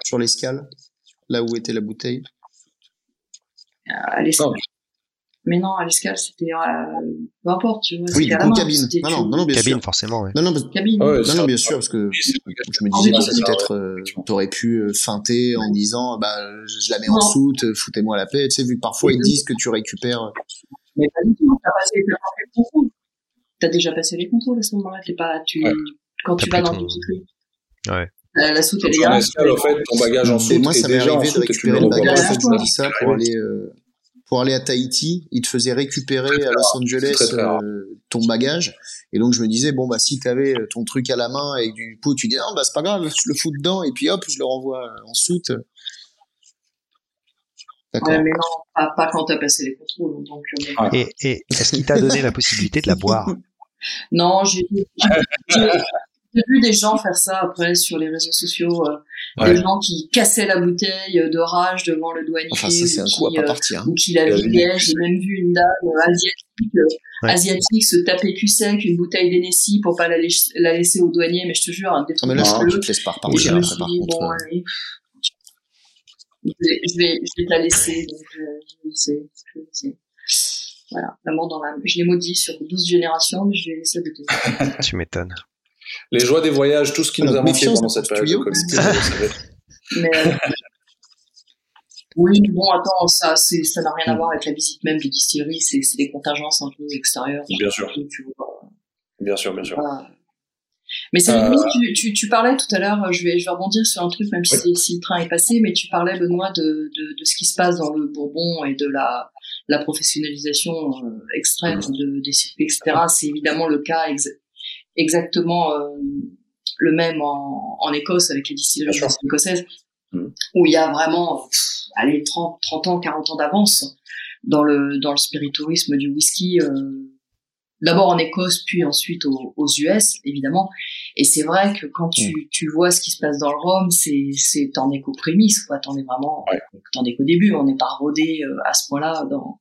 sur l'escale, là où était la bouteille? À l'escale. Mais non, à l'escale, c'était euh, peu importe, tu vois. Oui, du coup, cabine. Non, non, non, bien cabine, sûr. forcément, ouais. Non, non, cabine. non, non, bien sûr, parce que je me disais, bah, peut-être, euh, t'aurais pu euh, feinter en disant, bah, je la mets en soute, foutez-moi la paix. Tu sais, vu que parfois ils disent que tu récupères. Mais pas du tout, t'as passé les contrôles. T'as déjà passé les contrôles à ce moment-là, t'es pas, tu, quand tu vas dans le petit truc. Ouais. La, soute, elle est là. En fait, ton bagage en soute. Et moi, ça m'est arrivé de récupérer le bagage, je me dis ça pour aller, pour aller à Tahiti, il te faisait récupérer à Los Angeles euh, ton bagage. Et donc je me disais bon bah si t'avais euh, ton truc à la main et du coup tu dis non bah c'est pas grave, je le fous dedans et puis hop je le renvoie en soute. D'accord. Ouais, mais non, pas, pas quand t'as passé les contrôles. Donc, euh, Et, et est-ce qu'il t'a donné la possibilité de la boire Non, j'ai j'ai vu des gens faire ça après sur les réseaux sociaux, euh, des gens qui cassaient la bouteille de rage devant le douanier, enfin, ça, c'est un coup à pas euh, partir, hein. ou qui la vidaient. J'ai même vu une dame euh, asiatique, asiatique se taper cul sec une bouteille d'Enessi pour pas la, la, laisser au douanier, mais je te jure, un des trucs. mais là, tu te laisses pas repartir. Je me suis dit, bon, allez, je vais, je vais, je vais te la laisser. Donc, je, sais, je sais. Voilà, l'amour dans l'âme. Je l'ai maudit sur 12 générations, mais je vais laisser la bouteille. tu m'étonnes les joies des voyages, tout ce qui nous a manqué pendant cette période de Covid. Mais, euh, oui, bon, attends, ça, c'est, ça n'a rien à voir avec la visite même des distilleries, c'est, c'est des contingences un peu extérieures. Bien sûr. bien sûr, bien sûr. Mais c'est euh... tu, tu, tu, parlais tout à l'heure, je vais, je vais rebondir sur un truc, même si, si, le train est passé, mais tu parlais, Benoît, de, de, de ce qui se passe dans le Bourbon et de la, la professionnalisation euh, extrême de, des circuits, etc. C'est évidemment le cas exactement euh, le même en, en, Écosse avec les distilleries écossaises, mmh. où il y a vraiment, allez, 30, 30 ans, 40 ans d'avance dans le, dans le spiritourisme du whisky, euh, d'abord en Écosse, puis ensuite aux, aux US, évidemment. Et c'est vrai que quand tu, mmh. tu vois ce qui se passe dans le Rhum, c'est, c'est, t'en es qu'aux prémices, quoi. T'en es vraiment, ouais. t'en es qu'au début. On n'est pas rodé euh, à ce point-là dans,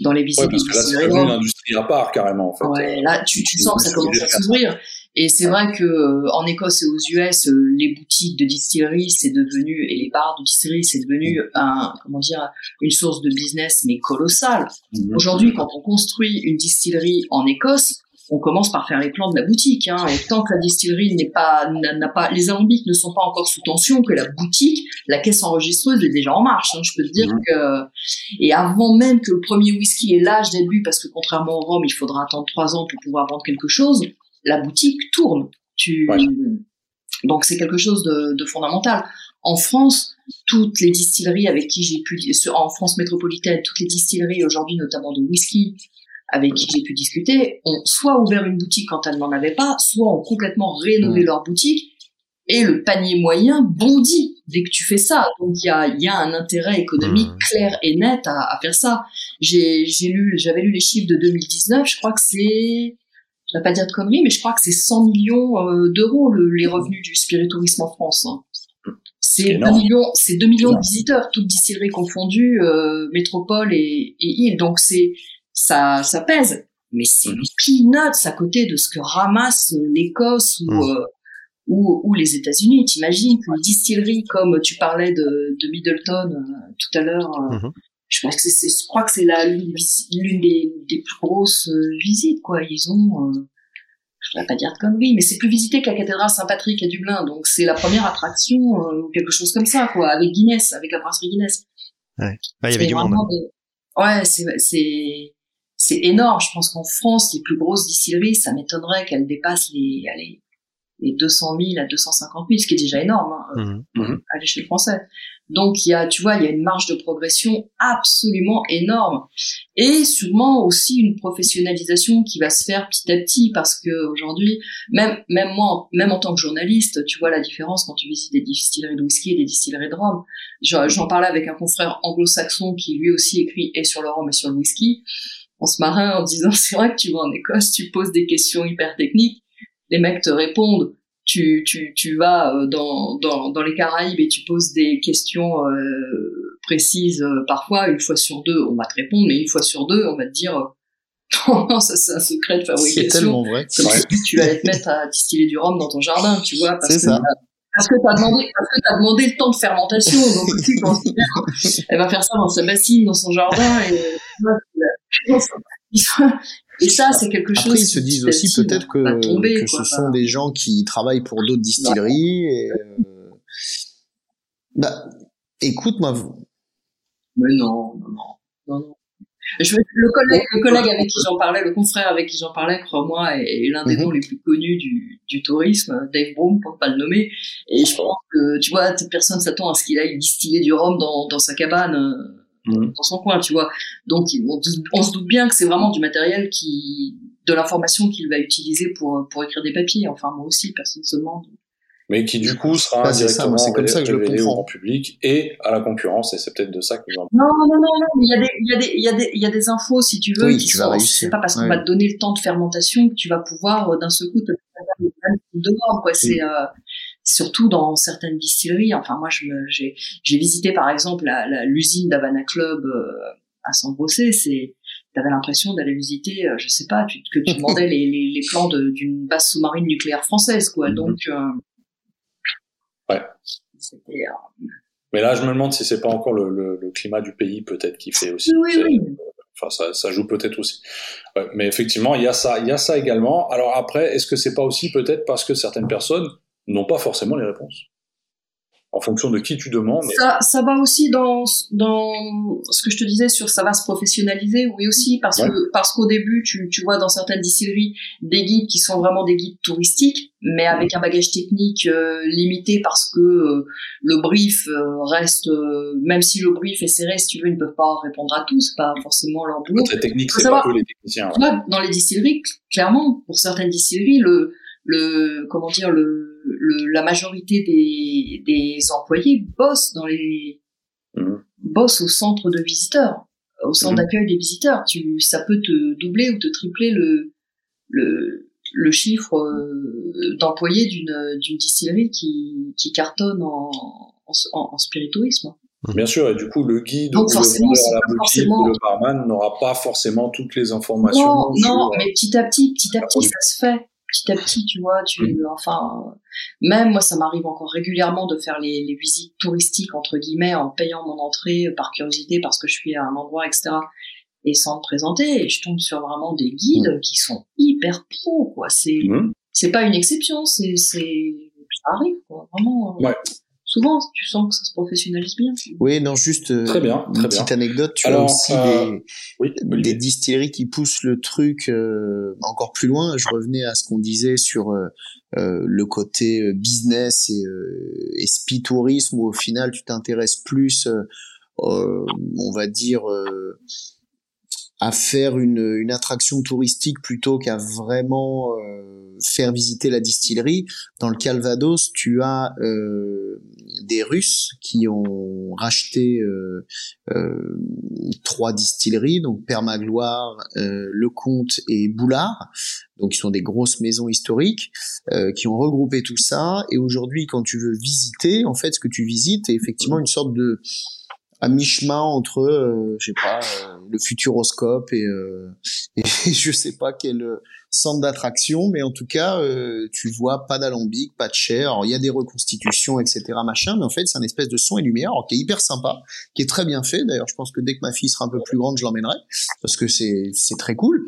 dans les visites. Ouais, parce que là, c'est une industrie à part carrément. En fait. Ouais, là, tu, tu sens que ça commence à s'ouvrir. Et c'est vrai que euh, en Écosse et aux US, euh, les boutiques de distillerie, c'est devenu et les bars de distillerie, c'est devenu un comment dire une source de business mais colossale. Mhm. Aujourd'hui, quand on construit une distillerie en Écosse, on commence par faire les plans de la boutique. Hein, et tant que la distillerie n'est pas, n'a pas, les alambics ne sont pas encore sous tension, que la boutique, la caisse enregistreuse est déjà en marche. Hein, je peux te dire mhm. que, et avant même que le premier whisky ait l'âge d'être bu, parce que contrairement au rhum, il faudra attendre trois ans pour pouvoir vendre quelque chose, la boutique tourne. Tu, donc c'est quelque chose de, de fondamental. En France, toutes les distilleries avec qui j'ai pu, en France métropolitaine, toutes les distilleries aujourd'hui, notamment de whisky, avec qui j'ai pu discuter, ont soit ouvert une boutique quand elles n'en avaient pas, soit ont complètement rénové mmh. leur boutique. Et le panier moyen bondit dès que tu fais ça. Donc il y a, y a un intérêt économique mmh. clair et net à, à faire ça. J'ai lu, j'avais lu les chiffres de 2019. Je crois que c'est, je vais pas dire de conneries, mais je crois que c'est 100 millions euh, d'euros les revenus du spiritourisme en France. Hein. C'est 2 millions, c'est 2 millions de visiteurs, toutes distilleries confondues, euh, métropole et, et île. Donc c'est ça, ça pèse. Mais c'est mmh. peanuts à côté de ce que ramasse l'Écosse ou, mmh. euh, ou, ou, les États-Unis. T'imagines qu'une distillerie comme tu parlais de, de Middleton euh, tout à l'heure, euh, mmh. je, pense que c'est, je crois que c'est la l'une des, des, plus grosses euh, visites. quoi. Ils ont, je ne vais pas dire de conneries, mais c'est plus visité que la cathédrale Saint-Patrick à Dublin. Donc c'est la première attraction ou quelque chose comme ça, quoi, avec Guinness, avec la brasserie Guinness. Ouais. il y avait du monde. Ouais, c'est, c'est, c'est énorme. Je pense qu'en France, les plus grosses distilleries, ça m'étonnerait qu'elles dépassent les, allez, les 200 000 à 250 000, ce qui est déjà énorme hein, mmh. Mmh. à l'échelle française. Donc il y a, tu vois, il y a une marge de progression absolument énorme et sûrement aussi une professionnalisation qui va se faire petit à petit parce que aujourd'hui, même même moi, même en tant que journaliste, tu vois la différence quand tu visites des distilleries de whisky et des distilleries de rhum. J'en parlais avec un confrère anglo-saxon qui lui aussi écrit et sur le rhum et sur le whisky on se marin en disant c'est vrai que tu vas en Écosse, tu poses des questions hyper techniques, les mecs te répondent. Tu, tu, tu vas euh, dans, dans, dans les Caraïbes et tu poses des questions euh, précises euh, parfois, une fois sur deux, on va te répondre, mais une fois sur deux, on va te dire non, ça c'est un secret de fabrication. C'est tellement vrai. Comme si tu allais te mettre à distiller du rhum dans ton jardin, tu vois. C'est ça. Parce que t'as demandé, parce que t'as demandé le temps de fermentation, donc tu considères, elle va faire ça dans sa bassine, dans son jardin, et et ça, c'est quelque chose. Après, ils se disent aussi peut-être que, que ce sont des gens qui travaillent pour d'autres distilleries. Et, euh... Bah, écoute, moi. Mais non, non, non, non. Je, le collègue, le collègue avec qui j'en parlais, le confrère avec qui j'en parlais, crois-moi, est, l'un des mhm. noms les plus connus du, du tourisme, Dave Broom, pour ne pas le nommer. Et je pense que, tu vois, personne s'attend à ce qu'il aille distiller du rhum dans, dans sa cabane euh, Mmh. dans son coin, tu vois. Donc on, on se doute bien que c'est vraiment du matériel qui, de l'information qu'il va utiliser pour pour écrire des papiers. Enfin moi aussi, personne se demande. Mais qui du coup sera bah, directement c'est comme ça que je le comprends. au public et à la concurrence. Et c'est peut-être de ça que j'en. Non non non non. Il y a des il y a des il y a des il y a des infos si tu veux. Oui, qui tu sont, C'est pas parce qu'on va te donner le temps de fermentation que tu vas pouvoir euh, d'un seul coup te dehors quoi. C'est euh, surtout dans certaines distilleries. Enfin, moi, j'ai visité par exemple l'usine d'Havana Club euh, à San José. C'est T'avais l'impression d'aller visiter, euh, je sais pas, tu, que tu demandais les, les, les plans d'une base sous-marine nucléaire française, quoi. Mhm. Donc, euh, ouais. Mais là, je me demande si c'est pas encore le, le, climat du pays peut-être qui fait aussi. Oui, oui. Enfin, ça, ça joue peut-être aussi. Ouais, mais effectivement, il y a ça, il y a ça également. Alors après, est-ce que c'est pas aussi peut-être parce que certaines personnes n'ont pas forcément les réponses. En fonction de qui tu demandes. Ça, ça va aussi dans, dans ce que je te disais sur ça va se professionnaliser, oui aussi, parce que parce qu'au début, tu, tu vois dans certaines distilleries des guides qui sont vraiment des guides touristiques, mais avec un bagage technique euh, limité parce que euh, le brief euh, reste, même si le brief est serré, si tu veux, ils ne peuvent pas répondre à tout, c'est pas forcément leur boulot. Très technique, c'est pas que les techniciens. dans les distilleries, clairement, pour certaines distilleries, le le comment dire le, le la majorité des, des employés bossent dans les mmh. bossent au centre de visiteurs au centre mmh. d'accueil des visiteurs tu ça peut te doubler ou te tripler le le le chiffre euh, d'employés d'une d'une distillerie qui qui cartonne en en, en, spirituisme Mmh. Bien sûr, et du coup, le guide ou le vendeur à la boutique ou le barman n'aura pas forcément toutes les informations. Non, non, mais petit à petit, petit à petit, ça se fait. Petit à petit, tu vois, tu, enfin, même moi, ça m'arrive encore régulièrement de faire les, les, visites touristiques entre guillemets en payant mon entrée par curiosité parce que je suis à un endroit, etc. Et sans me présenter, et je tombe sur vraiment des guides qui sont hyper pro, quoi. C'est, c'est pas une exception, c'est, c'est, ça arrive, quoi. Vraiment. Ouais souvent, tu sens que ça se professionnalise bien. Oui, non, juste euh, très bien, une petite anecdote. Tu as aussi euh, des, distilleries qui poussent le truc euh, encore plus loin. Je revenais à ce qu'on disait sur le côté business et, et speed tourisme, où au final, tu t'intéresses plus, on va dire à faire une, une attraction touristique plutôt qu'à vraiment euh, faire visiter la distillerie. Dans le Calvados, tu as euh, des Russes qui ont racheté euh, euh trois distilleries, donc Permagloire, euh, Le Comte et Boulard, donc ils sont des grosses maisons historiques qui ont regroupé tout ça. Et aujourd'hui, quand tu veux visiter, en fait, ce que tu visites est effectivement une sorte de à mi-chemin entre, euh, je sais pas, euh, le futuroscope et, euh, et je sais pas quel centre d'attraction, mais en tout cas, euh, tu vois pas d'alambic, pas de chair. Il y a des reconstitutions, etc., machin, mais en fait c'est un espèce de son et lumière, qui est hyper sympa, qui est très bien fait. D'ailleurs, je pense que dès que ma fille sera un peu plus grande, je l'emmènerai parce que c'est c'est très cool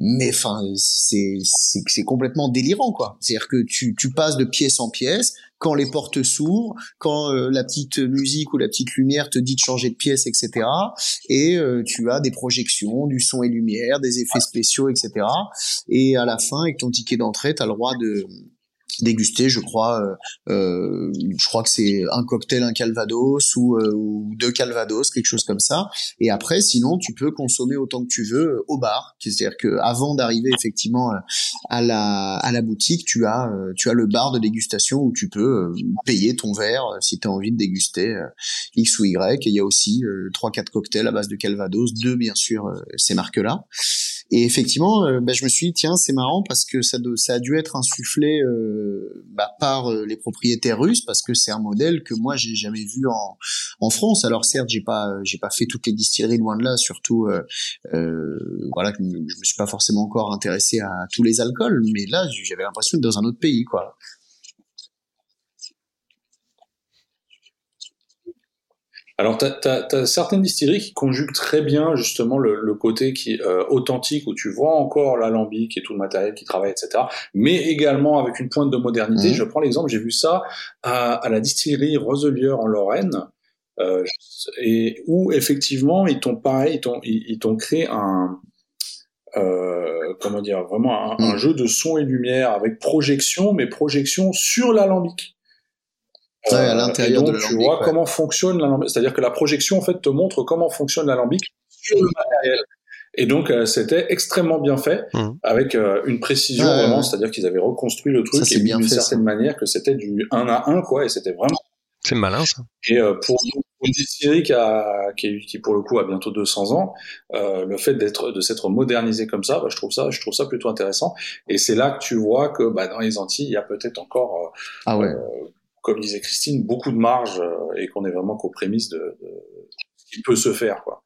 mais enfin c'est c'est complètement délirant quoi c'est à dire que tu tu passes de pièce en pièce quand les portes s'ouvrent quand euh, la petite musique ou la petite lumière te dit de changer de pièce etc et euh, tu as des projections du son et lumière des effets spéciaux etc et à la fin avec ton ticket d'entrée tu as le droit de déguster, je crois. Euh, euh, je crois que c'est un cocktail, un calvados ou, euh, ou, deux calvados, quelque chose comme ça. Et après, sinon, tu peux consommer autant que tu veux au bar. C'est-à-dire que avant d'arriver effectivement à la à la boutique, tu as tu as le bar de dégustation où tu peux payer ton verre si tu as envie de déguster X ou Y. Et il y a aussi trois quatre cocktails à base de calvados, deux bien sûr ces marques-là. Et effectivement, euh, bah, je me suis dit tiens c'est marrant parce que ça, a dû être insufflé euh, bah, par euh, les propriétaires russes parce que c'est un modèle que moi j'ai jamais vu en, en France. Alors certes j'ai pas j'ai pas fait toutes les distilleries loin de là, surtout voilà je me suis pas forcément encore intéressé à tous les alcools, mais là j'avais l'impression d'être dans un autre pays quoi. Alors, tu as, certaines distilleries qui conjuguent très bien justement le, côté qui euh, authentique, où tu vois encore l'alambic et tout le matériel qui travaille, etc. Mais également avec une pointe de modernité. Mmh. Je prends l'exemple, j'ai vu ça à, la distillerie Roselier en Lorraine, euh, et où effectivement ils t'ont pareil, ils t'ont créé un euh, comment dire vraiment un, un, mmh. jeu de son et lumière avec projection, mais projection sur l'alambic. Ouais, à euh, l'intérieur donc, tu vois comment fonctionne l'alambic. C'est-à-dire que la projection, en fait, te montre comment fonctionne l'alambic sur le matériel. Et donc, euh, c'était extrêmement bien fait, mmh. avec euh, une précision vraiment, c'est-à-dire qu'ils avaient reconstruit le truc d'une certaine manière, que c'était du 1 à 1, quoi, et c'était vraiment... C'est malin, ça. Et pour une distillerie qui, a, qui, qui, pour le coup, a bientôt 200 ans, le fait d'être, de s'être modernisé comme ça, bah, je trouve ça, je trouve ça plutôt intéressant. Et c'est là que tu vois que, bah, dans les Antilles, il y a peut-être encore... ah ouais comme disait Christine, beaucoup de marge euh, et qu'on est vraiment qu'aux prémices de, ce qui peut se faire, quoi.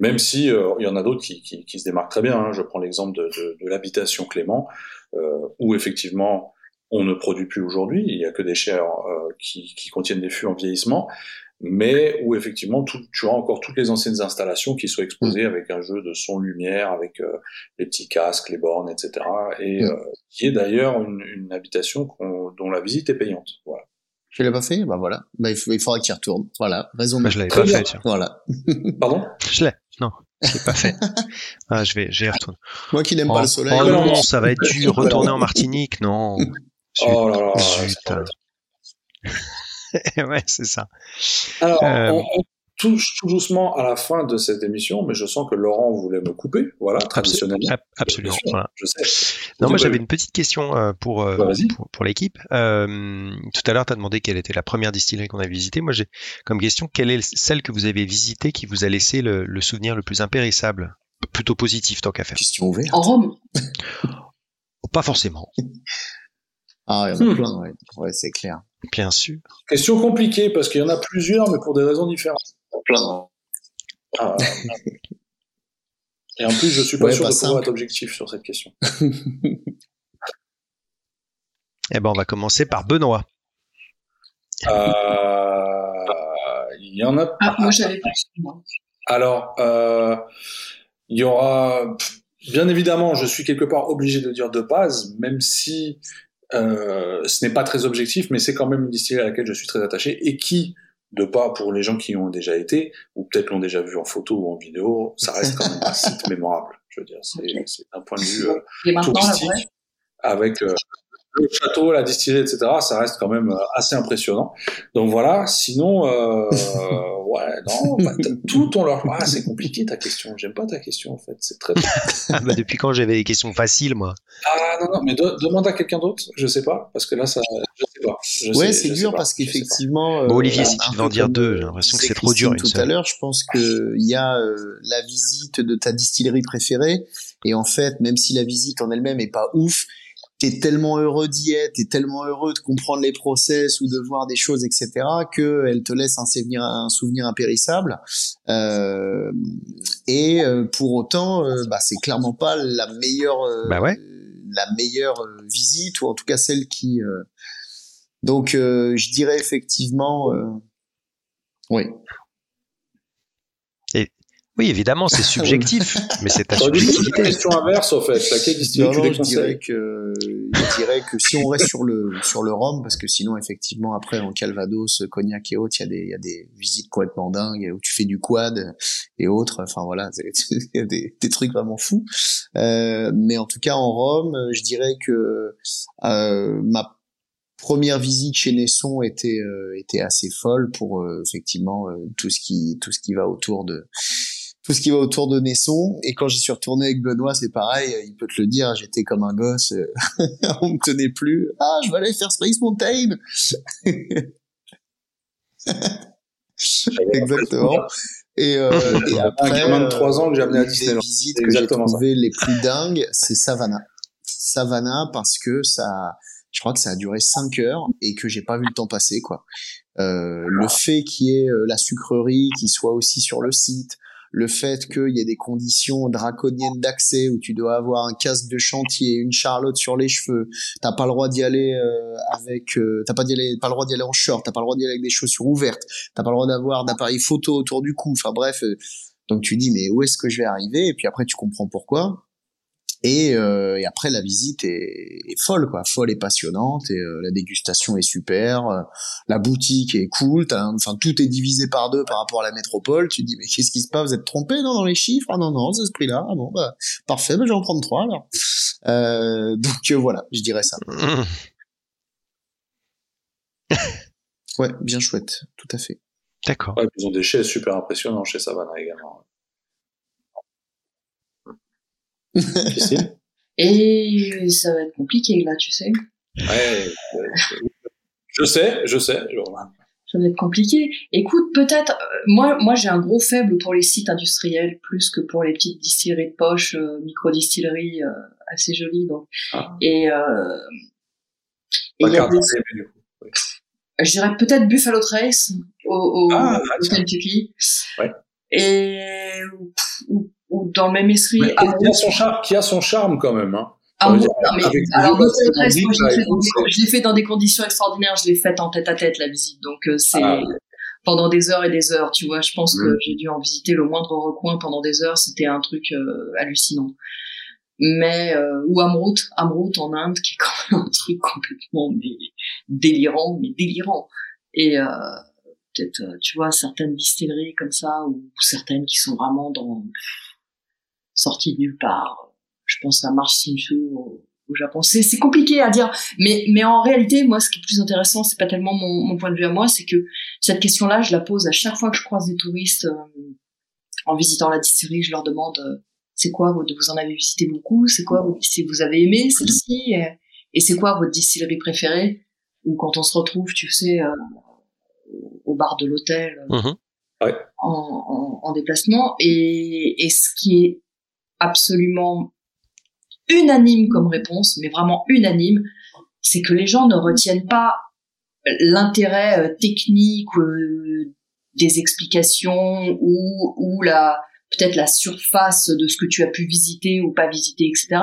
Même si euh, il y en a d'autres qui, qui, qui, se démarquent très bien. Hein. Je prends l'exemple de, de, de l'habitation Clément, euh, où effectivement on ne produit plus aujourd'hui. Il y a que des chairs euh, qui, qui, contiennent des fûts en vieillissement, mais où effectivement tout, tu as encore toutes les anciennes installations qui sont exposées avec un jeu de son lumière, avec les petits casques, les bornes, etc. Et mmh. qui est d'ailleurs une, une habitation dont la visite est payante. Voilà. Tu l'as pas fait? Bah voilà. Bah il, faut, il faudra qu'il retourne. Voilà. Raison. Bah, je l'avais pas fait. Tiens. Voilà. Pardon? Je l'ai. Non. Je l'ai pas fait. Ah, je vais, j'y retourne. Moi qui n'aime pas le soleil. Oh non, ça va être dur. Retourner en Martinique, non. oh là là. ouais, c'est ça. Alors, euh... on, touche tout doucement à la fin de cette émission, mais je sens que Laurent voulait me couper, voilà, traditionnellement. Absolument. Voilà. Je sais. Non, moi j'avais une petite question euh, pour, euh, bah, pour, pour l'équipe. Euh, tout à l'heure, tu as demandé quelle était la première distillerie qu'on a visitée. Moi, j'ai comme question, quelle est celle que vous avez visitée qui vous a laissé le, le souvenir le plus impérissable? Plutôt positif, tant qu'à faire. Question ouverte. En Rome Pas forcément. Ah, il y en a hmm. plein, ouais, ouais c'est clair. Bien sûr. Question compliquée parce qu'il y en a plusieurs, mais pour des raisons différentes. Plein. Ah. Et en plus, je suis pas sûr de pouvoir être objectif sur cette question. eh ben, on va commencer par Benoît. Euh, il y en a. Ah, moi, j'avais pas. Alors, euh, il y aura. Bien évidemment, je suis quelque part obligé de dire de base, même si euh, ce n'est pas très objectif, mais c'est quand même une distillerie à laquelle je suis très attaché et qui, de pas pour les gens qui y ont déjà été, ou peut-être l'ont déjà vu en photo ou en vidéo, ça reste quand même un site mémorable. Je veux dire, c'est un point de vue euh, touristique, avec euh, le château, la distillerie, etc., ça reste quand même euh, assez impressionnant. Donc voilà, sinon, euh, ouais, non, bah, tout on leur... Ah, c'est compliqué ta question, j'aime pas ta question en fait, c'est très... Ah, bah, depuis quand j'avais des questions faciles, moi? Ah non, non, mais demande à quelqu'un d'autre, je sais pas, parce que là, ça... Je sais pas. Je ouais, c'est dur parce qu'effectivement... Euh, bon, Olivier, si tu veux en dire deux, j'ai l'impression que c'est trop dur. Tout à l'heure, je pense qu'il y a euh, la visite de ta distillerie préférée, et en fait, même si la visite en elle-même est pas ouf, t'es tellement heureux d'y être, t'es tellement heureux de comprendre les process ou de voir des choses, etc., que elle te laisse un souvenir, un souvenir impérissable. Euh, et euh, pour autant, euh, bah, c'est clairement pas la meilleure, euh, bah ouais. la meilleure visite ou en tout cas celle qui. Donc, je dirais effectivement, oui. Oui, évidemment, c'est subjectif, mais c'est ta subjectivité. question inverse, en fait. Non, je dirais que, je dirais que si on reste sur le, sur le rhum, parce que sinon, effectivement, après, en Calvados, Cognac et autres, il y a des, il y a des visites complètement dingues où tu fais du quad et autres. Enfin, voilà, il y a des, des trucs vraiment fous. Euh, mais en tout cas, en rhum, je dirais que, euh, ma première visite chez Nesson était euh, était assez folle pour euh, effectivement euh, tout ce qui tout ce qui va autour de tout ce qui va autour de Nesson. Et quand j'y suis retourné avec Benoît, c'est pareil, il peut te le dire, j'étais comme un gosse, on me tenait plus. Ah, je vais aller faire Space Mountain Exactement. Et, euh, et après, un de 3 ans que j'ai amené à Disneyland. Les visites que j'ai trouvées les plus dingues, c'est Savannah. Savannah parce que ça, je crois que ça a duré 5 heures et que j'ai pas vu le temps passer quoi. Euh, le fait qu'il y ait euh, la sucrerie qui soit aussi sur le site, le fait qu'il y ait des conditions draconiennes d'accès où tu dois avoir un casque de chantier, une charlotte sur les cheveux, t'as pas le droit d'y aller euh, avec, euh, t'as pas, aller, pas le droit d'y aller en short, t'as pas le droit d'y aller avec des chaussures ouvertes, t'as pas le droit d'avoir d'appareil photo autour du cou, enfin bref, euh, donc tu dis mais où est-ce que je vais arriver? Et puis après tu comprends pourquoi. Et, euh, et, après la visite est, est, folle quoi, folle et passionnante et euh, la dégustation est super, euh, la boutique est cool, enfin tout est divisé par deux par rapport à la métropole. Tu te dis mais qu'est-ce qui se passe? Vous êtes trompé non dans les chiffres? Ah non non c'est ce prix-là. Ah bon bah parfait, bah, je vais en prendre trois alors. Euh, donc voilà, je dirais ça. ouais, bien chouette, tout à fait. D'accord. Ouais, ils ont des chaises super impressionnants chez Savannah également. Et ça va être compliqué là, tu sais. Ouais, je sais, je sais. Ça va être compliqué. Écoute, peut-être, euh, moi, moi j'ai un gros faible pour les sites industriels plus que pour les petites distilleries de poche, euh, micro-distilleries euh, assez jolies. Donc. Ah. Et, euh, et des... Je dirais peut-être Buffalo Trace au, au, ah, au Kentucky. Ouais. Et ou, ou dans le même esprit. qui, a son charme, qui a son charme quand même. Hein? Ah, bon, non, mais, alors, je l'ai fait dans des conditions extraordinaires, je l'ai faite en tête à tête, la visite. Donc, euh, c'est ah. pendant des heures et des heures, tu vois. Je pense que mm. j'ai dû en visiter le moindre recoin pendant des heures. C'était un truc euh, hallucinant. Mais, euh, ou Amrut, Amrut en Inde, qui est quand même un truc complètement mais, délirant, mais délirant. Et peut-être, tu vois, certaines distilleries comme ça, ou certaines qui sont vraiment dans sorti de nulle part. Je pense à Mars au, au Japon. C'est, compliqué à dire, mais, mais en réalité, moi, ce qui est plus intéressant, c'est pas tellement mon, mon point de vue à moi, c'est que cette question-là, je la pose à chaque fois que je croise des touristes euh, en visitant la distillerie. Je leur demande, euh, c'est quoi vous, vous en avez visité beaucoup, c'est quoi si vous avez aimé celle-ci, et, et c'est quoi votre distillerie préférée? Ou quand on se retrouve, tu sais, euh, au bar de l'hôtel. Ouais. En, en, en, déplacement et, et ce qui est absolument unanime comme réponse, mais vraiment unanime, c'est que les gens ne retiennent pas l'intérêt euh, technique euh, des explications ou, ou la peut-être la surface de ce que tu as pu visiter ou pas visiter, etc.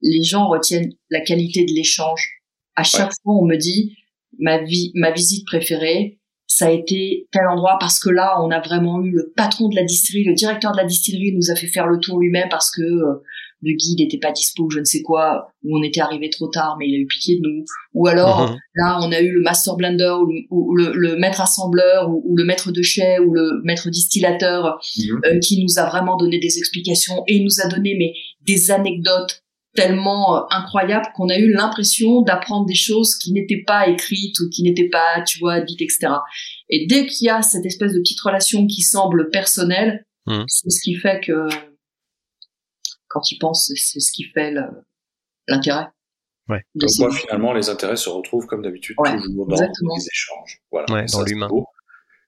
Les gens retiennent la qualité de l'échange. À chaque fois, on me dit ma vie, ma visite préférée, ça a été tel endroit parce que là, on a vraiment eu le patron de la distillerie, le directeur de la distillerie nous a fait faire le tour lui-même parce que euh, le guide n'était pas dispo ou je ne sais quoi, ou on était arrivé trop tard, mais il a eu pitié de nous. Ou alors, mhm. là, on a eu le master blender ou le, maître assembleur ou, le maître de chai ou le maître distillateur mhm. euh, qui nous a vraiment donné des explications et nous a donné mais des anecdotes tellement euh, incroyables qu'on a eu l'impression d'apprendre des choses qui n'étaient pas écrites ou qui n'étaient pas, tu vois, dites, etc. Et dès qu'il y a cette espèce de petite relation qui semble personnelle, mhm. c'est ce qui fait que quand ils pensent, c'est ce qui fait l'intérêt. Ouais. Donc moi, finalement, les intérêts se retrouvent comme d'habitude toujours dans les échanges. Voilà. dans l'humain.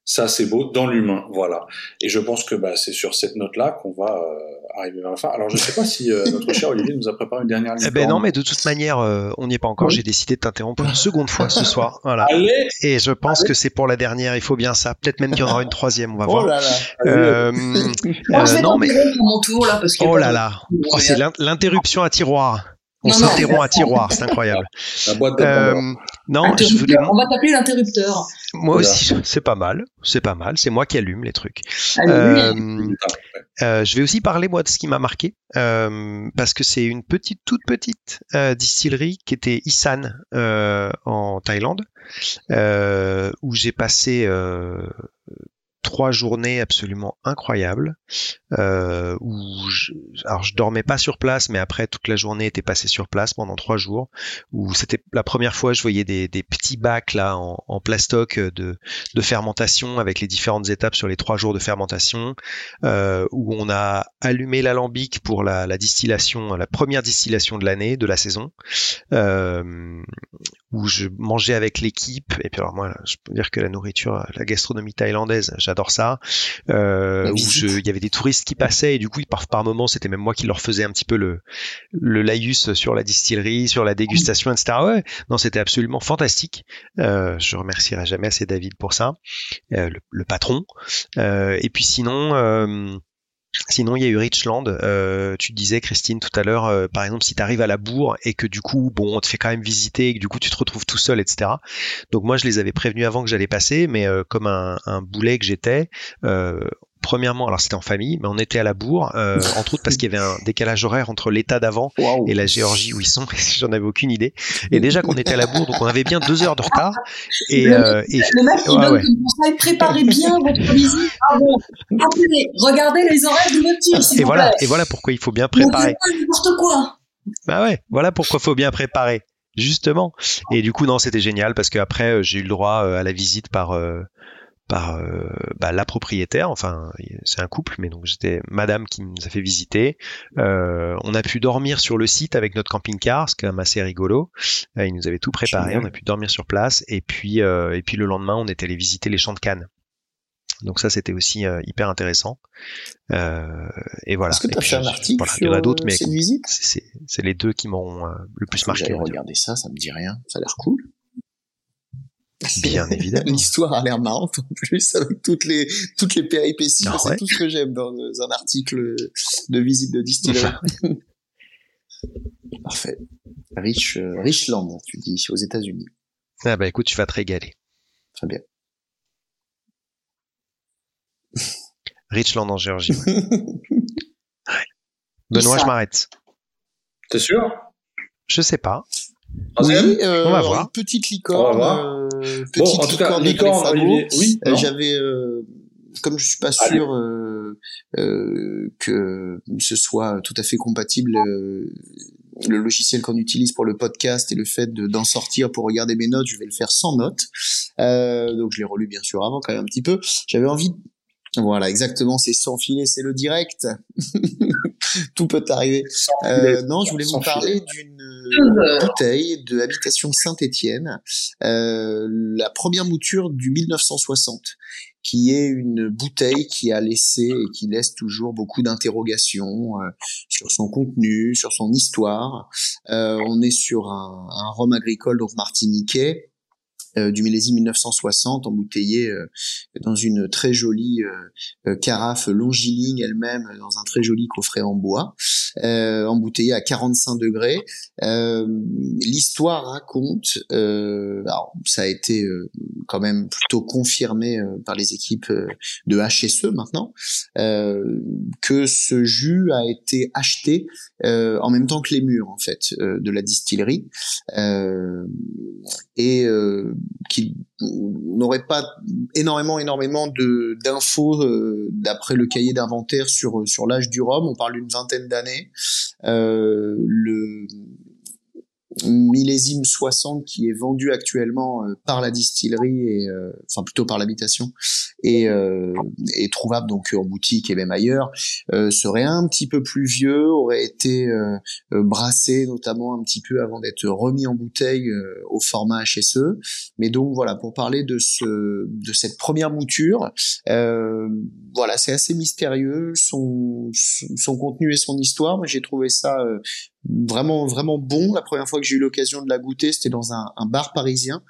Ça, c'est beau dans l'humain, voilà. Et je pense que bah, c'est sur cette note-là qu'on va euh, arriver vers la fin. Alors, je ne sais pas si euh, notre cher Olivier nous a préparé une dernière. Eh ben non, mais de toute manière, euh, on n'y est pas encore. J'ai décidé de t'interrompre une seconde fois ce soir. Voilà. Allez Et je pense que c'est pour la dernière. Il faut bien ça. Peut-être même qu'il y en aura une troisième. On va oh voir. Là là. non, mais mon tour là parce que. Oh là là. Oh, c'est l'interruption à tiroir. On s'interrompt à tiroir, c'est incroyable. La boîte de euh, non, je voulais... On va t'appeler l'interrupteur. Moi aussi, c'est pas mal. C'est pas mal. C'est moi qui allume les trucs. Euh, euh, je vais aussi parler moi de ce qui m'a marqué euh, parce que c'est une petite, toute petite euh, distillerie qui était Isan en Thaïlande où j'ai passé trois journées absolument incroyables euh, où je, alors je dormais pas sur place mais après toute la journée était passée sur place pendant trois jours où c'était la première fois je voyais des, petits bacs là en, plastoc de, de, fermentation avec les différentes étapes sur les trois jours de fermentation euh, où on a allumé l'alambic pour la, la, distillation la première distillation de l'année de la saison euh, où je mangeais avec l'équipe et puis alors moi je peux dire que la nourriture la gastronomie thaïlandaise j'adore ça. Euh, où il y avait des touristes qui passaient et du coup, par, par moments, c'était même moi qui leur faisais un petit peu le, le laïus sur la distillerie, sur la dégustation, etc. Ouais, non, c'était absolument fantastique. Euh, je remercierai jamais assez David pour ça, euh, le, le, patron. Euh, et puis sinon. Euh, Sinon, il y a eu Richland. Euh, tu disais, Christine, tout à l'heure, euh, par exemple, si tu arrives à la bourre et que du coup, bon, on te fait quand même visiter et que du coup, tu te retrouves tout seul, etc. Donc moi, je les avais prévenus avant que j'allais passer, mais euh, comme un, un, boulet que j'étais, premièrement, alors c'était en famille, mais on était à la bourre, euh, entre autres parce qu'il y avait un décalage horaire entre l'état d'avant et la Géorgie où ils sont. J'en avais aucune idée. Et déjà qu'on était à la bourre, donc on avait bien deux heures de retard. Et, le, euh, et... le mec qui donne conseil, préparez bien votre visite avant. regardez les horaires de votre tir, et voilà, Et voilà pourquoi il faut bien préparer. N'importe quoi. Bah ouais, voilà pourquoi il faut bien préparer justement. Et du coup, non, c'était génial parce qu'après, euh, j'ai eu le droit à la visite par par euh, bah, la propriétaire. Enfin, c'est un couple, mais donc j'étais Madame qui nous a fait visiter. Euh, on a pu dormir sur le site avec notre camping-car, ce qui est quand même assez rigolo. Euh, il nous avait tout préparé, on a pu dormir sur place. Et puis, et puis le lendemain, on est allé visiter les champs de Cannes. Donc ça, c'était aussi hyper intéressant. et voilà. Est-ce que tu as fait un article sur il y en a d'autres, mais c'est les deux qui m'ont le plus marqué. Regarder ça, ça me dit rien. Ça a l'air cool. Bien évidemment. L'histoire a l'air marrante en plus avec toutes les toutes les péripéties. Ah c'est tout ce que j'aime dans un article de visite de distillerie. Parfait. Rich, euh, Richland, tu dis, aux États-Unis. Ah bah écoute, tu vas te régaler. Très bien. Richland en Géorgie. Benoît, je m'arrête. T'es sûr? Je sais pas. Oui, euh, on va voir. Une petite licorne. Euh, petite bon, en tout cas, licorne, Olivier, oui. Euh, J'avais, euh, comme je suis pas sûr euh, euh, que ce soit tout à fait compatible le logiciel qu'on utilise pour le podcast et le fait d'en sortir pour regarder mes notes, je vais le faire sans notes. donc je l'ai relu bien sûr avant quand même un petit peu. J'avais envie voilà, exactement, c'est sans filet, c'est le direct. Tout peut arriver. Euh, non, je voulais vous parler d'une bouteille de Habitation Saint-Étienne, euh, la première mouture du 1960, qui est une bouteille qui a laissé et qui laisse toujours beaucoup d'interrogations euh, sur son contenu, sur son histoire. Euh, on est sur un, un rhum agricole, donc martiniquais, du millésime 1960 embouteillé euh, dans une très jolie euh, carafe longiligne elle-même dans un très joli coffret en bois embouteillé à 45 degrés. L'histoire raconte alors ça a été quand même plutôt confirmé par les équipes de HSE maintenant que ce jus a été acheté en même temps que les murs en fait de la distillerie. Et qui n'aurait pas énormément énormément de d'infos euh, d'après le cahier d'inventaire sur sur l'âge du rhum. On parle d'une vingtaine d'années. Euh, le millésime 60 qui est vendu actuellement euh, par la distillerie et euh, enfin plutôt par l'habitation et euh, est trouvable donc en boutique et même ailleurs serait un petit peu plus vieux aurait été brassé notamment un petit peu avant d'être remis en bouteille au format HSE mais donc voilà pour parler de ce de cette première mouture voilà c'est assez mystérieux son son contenu et son histoire. Mais j'ai trouvé ça vraiment vraiment bon. La première fois que j'ai eu l'occasion de la goûter, c'était dans un, un, bar parisien,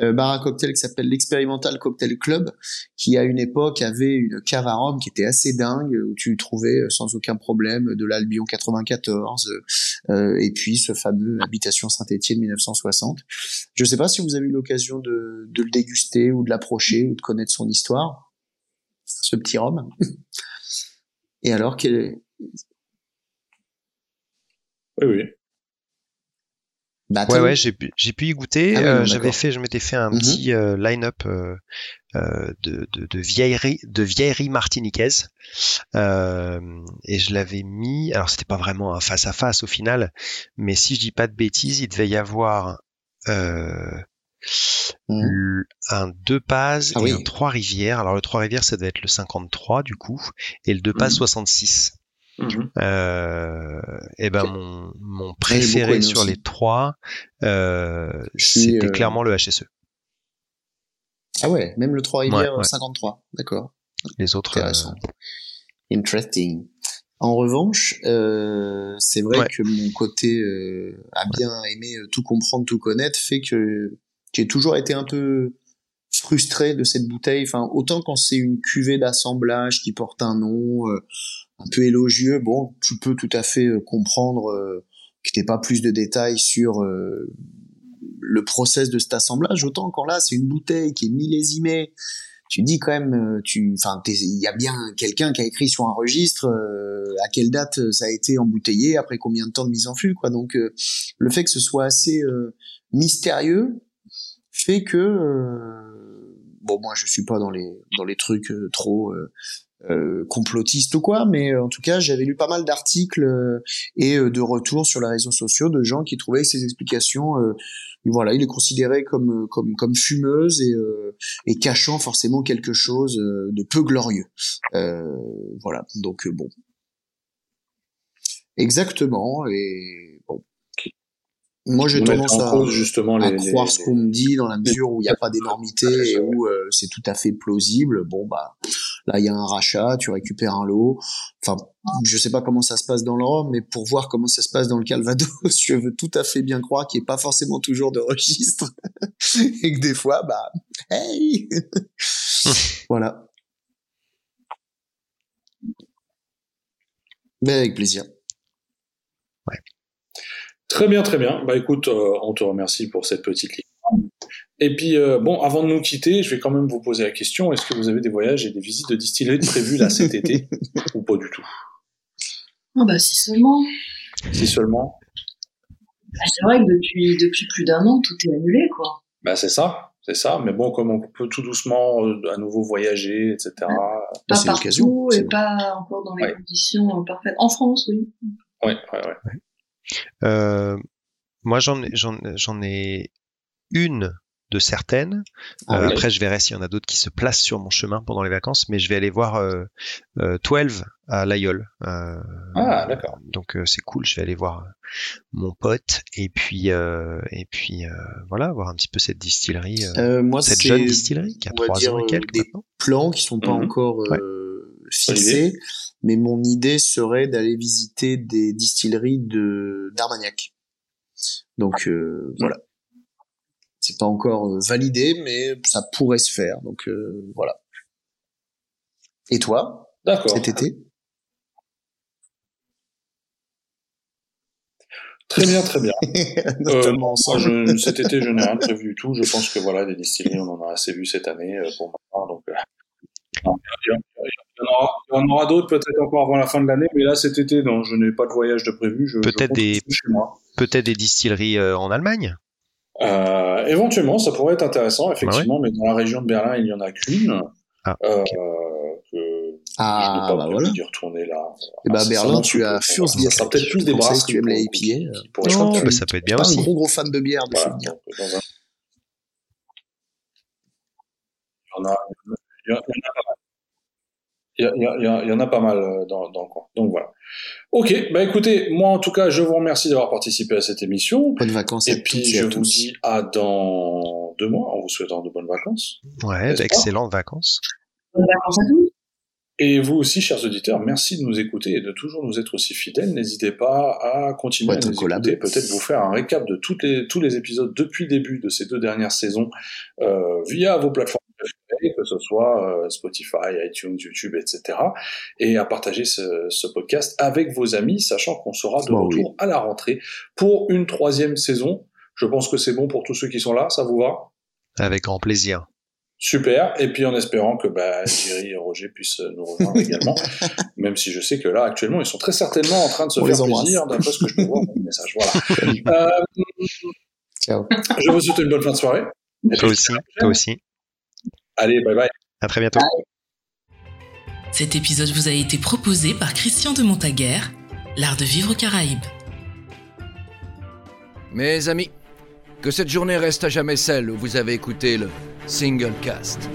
euh, bar à cocktail qui s'appelle l'Expérimental Cocktail Club, qui à une époque avait une cave à rhum qui était assez dingue, où tu trouvais euh, sans aucun problème de l'Albion 94, euh, et puis ce fameux Habitation Saint-Étienne 1960. Je sais pas si vous avez eu l'occasion de, de le déguster ou de l'approcher ou de connaître son histoire, ce petit rhum. Et alors, quel, oui, oui. Bah, ouais, ouais, j'ai pu, y goûter. Ah euh, j'avais fait, je m'étais fait un mhm. petit euh, line-up euh, euh, de, de, de, vieillerie, de vieillerie martiniquaise, et je l'avais mis. Alors, c'était pas vraiment un face à face au final, mais si je dis pas de bêtises, il devait y avoir mhm. un deux passes ah et un trois rivières. Alors, le trois rivières, ça devait être le 53 du coup, et le deux passes 66. Mhm. Euh, et ben mon, mon préféré sur les trois, euh, c'était euh, clairement le HSE. Ah ouais, même le 3 rivières 53, d'accord. Les autres. Intéressant. Interesting. En revanche, c'est vrai que mon côté à bien aimer tout comprendre, tout connaître, fait que j'ai toujours été un peu frustré de cette bouteille. Enfin, autant quand c'est une cuvée d'assemblage qui porte un nom, un peu élogieux, bon, tu peux tout à fait euh, comprendre euh, que t'aies pas plus de détails sur euh, le process de cet assemblage. Autant quand là, c'est une bouteille qui est millésimée. Tu dis quand même, tu, enfin, il y a bien quelqu'un qui a écrit sur un registre à quelle date ça a été embouteillé, après combien de temps de mise en flux, quoi. Donc, le fait que ce soit assez mystérieux fait que bon moi je suis pas dans les dans les trucs trop euh, complotiste ou quoi, mais euh, en tout cas, j'avais lu pas mal d'articles euh, et de retours sur les réseaux sociaux de gens qui trouvaient ces explications. voilà, il est considéré comme comme comme fumeuse et et cachant forcément quelque chose de peu glorieux. voilà, donc bon, exactement. Et moi, j'ai tendance à, justement à croire ce qu'on me dit dans la mesure où il n'y a pas d'énormité et où c'est tout à fait plausible. Bon, bah, Là, il y a un rachat, tu récupères un lot. Enfin, je sais pas comment ça se passe dans le Rhum, mais pour voir comment ça se passe dans le Calvados, je veux tout à fait bien croire qu'il n'y ait pas forcément toujours de registre et que des fois, bah, hey, voilà. Mais avec plaisir. Ouais. Très bien, très bien. Bah écoute, euh, on te remercie pour cette petite et puis, euh, bon, avant de nous quitter, je vais quand même vous poser la question est-ce que vous avez des voyages et des visites de distillerie prévues là cet été Ou pas du tout? Ah, bah, si seulement. Si seulement bah, C'est vrai que depuis, depuis plus d'un an, tout est annulé, quoi. Bah, c'est ça, c'est ça. Mais bon, comme on peut tout doucement euh, à nouveau voyager, etc. Pas partout et pas encore dans les conditions parfaites. En France, oui. Oui, oui, oui. Moi, j'en ai une de certaines. Ah euh, après, je verrai s'il y en a d'autres qui se placent sur mon chemin pendant les vacances, mais je vais aller voir euh, 12 euh, à l'Aïol. Euh, ah, d'accord. Donc c'est cool, je vais aller voir mon pote et puis et puis voilà, voir un petit peu cette distillerie, moi, cette jeune distillerie qui a trois ans et quelques des plans qui sont pas mhm. encore fixés, mais mon idée serait d'aller visiter des distilleries de d'Armagnac. Donc voilà c'est pas encore validé, mais ça pourrait se faire. Donc voilà. Et toi? D'accord. Cet été? Très bien, très bien. euh, je, cet été, je n'ai rien prévu du tout. Je pense que voilà, des distilleries, on en a assez vu cette année euh, pour ma Donc, euh, il y en aura, d'autres peut-être encore avant la fin de l'année, mais là cet été, non, je n'ai pas de voyage de prévu. Peut-être des, peut-être des distilleries euh, en Allemagne? éventuellement, ça pourrait être intéressant, effectivement, mais dans la région de Berlin, il n'y en a qu'une. Ah, ah, bah voilà. d'y retourner là. Et bah, Berlin, tu as Furs Bier. Ça peut-être plus des brasseries. tu aimes la IPA. Non, bah, ça peut être bien aussi. un gros gros fan de bière, de a, il y en a pas mal. Il y, en a pas mal euh, dans, dans le coin. Donc voilà. Ok, bah écoutez, moi en tout cas, je vous remercie d'avoir participé à cette émission. Bonnes vacances. Et puis je vous dis à dans deux mois en vous souhaitant de bonnes vacances. Ouais, d'excellentes vacances. Bonnes vacances à tous. Et vous aussi, chers auditeurs, merci de nous écouter et de toujours nous être aussi fidèles. N'hésitez pas à continuer à nous écouter, peut-être vous faire un récap de toutes les, tous les épisodes depuis le début de ces deux dernières saisons euh, via vos plateformes que ce soit euh, Spotify, iTunes, YouTube, etc. Et à partager ce, ce podcast avec vos amis, sachant qu'on sera de oh, retour à la rentrée pour une troisième saison. Je pense que c'est bon pour tous ceux qui sont là, ça vous va? Avec grand plaisir. Super. Et puis en espérant que bah, Thierry et Roger puissent nous rejoindre également, même si je sais que là actuellement ils sont très certainement en train de se faire plaisir d'après ce que je peux voir dans le message. Voilà. Euh, Ciao. Je vous souhaite une bonne fin de soirée. toi aussi. Toi aussi. Allez, bye bye. À très bientôt. Cet épisode vous a été proposé par Christian de Montaguer, l'art de vivre aux Caraïbes. Mes amis, que cette journée reste à jamais celle où vous avez écouté le Single Cast.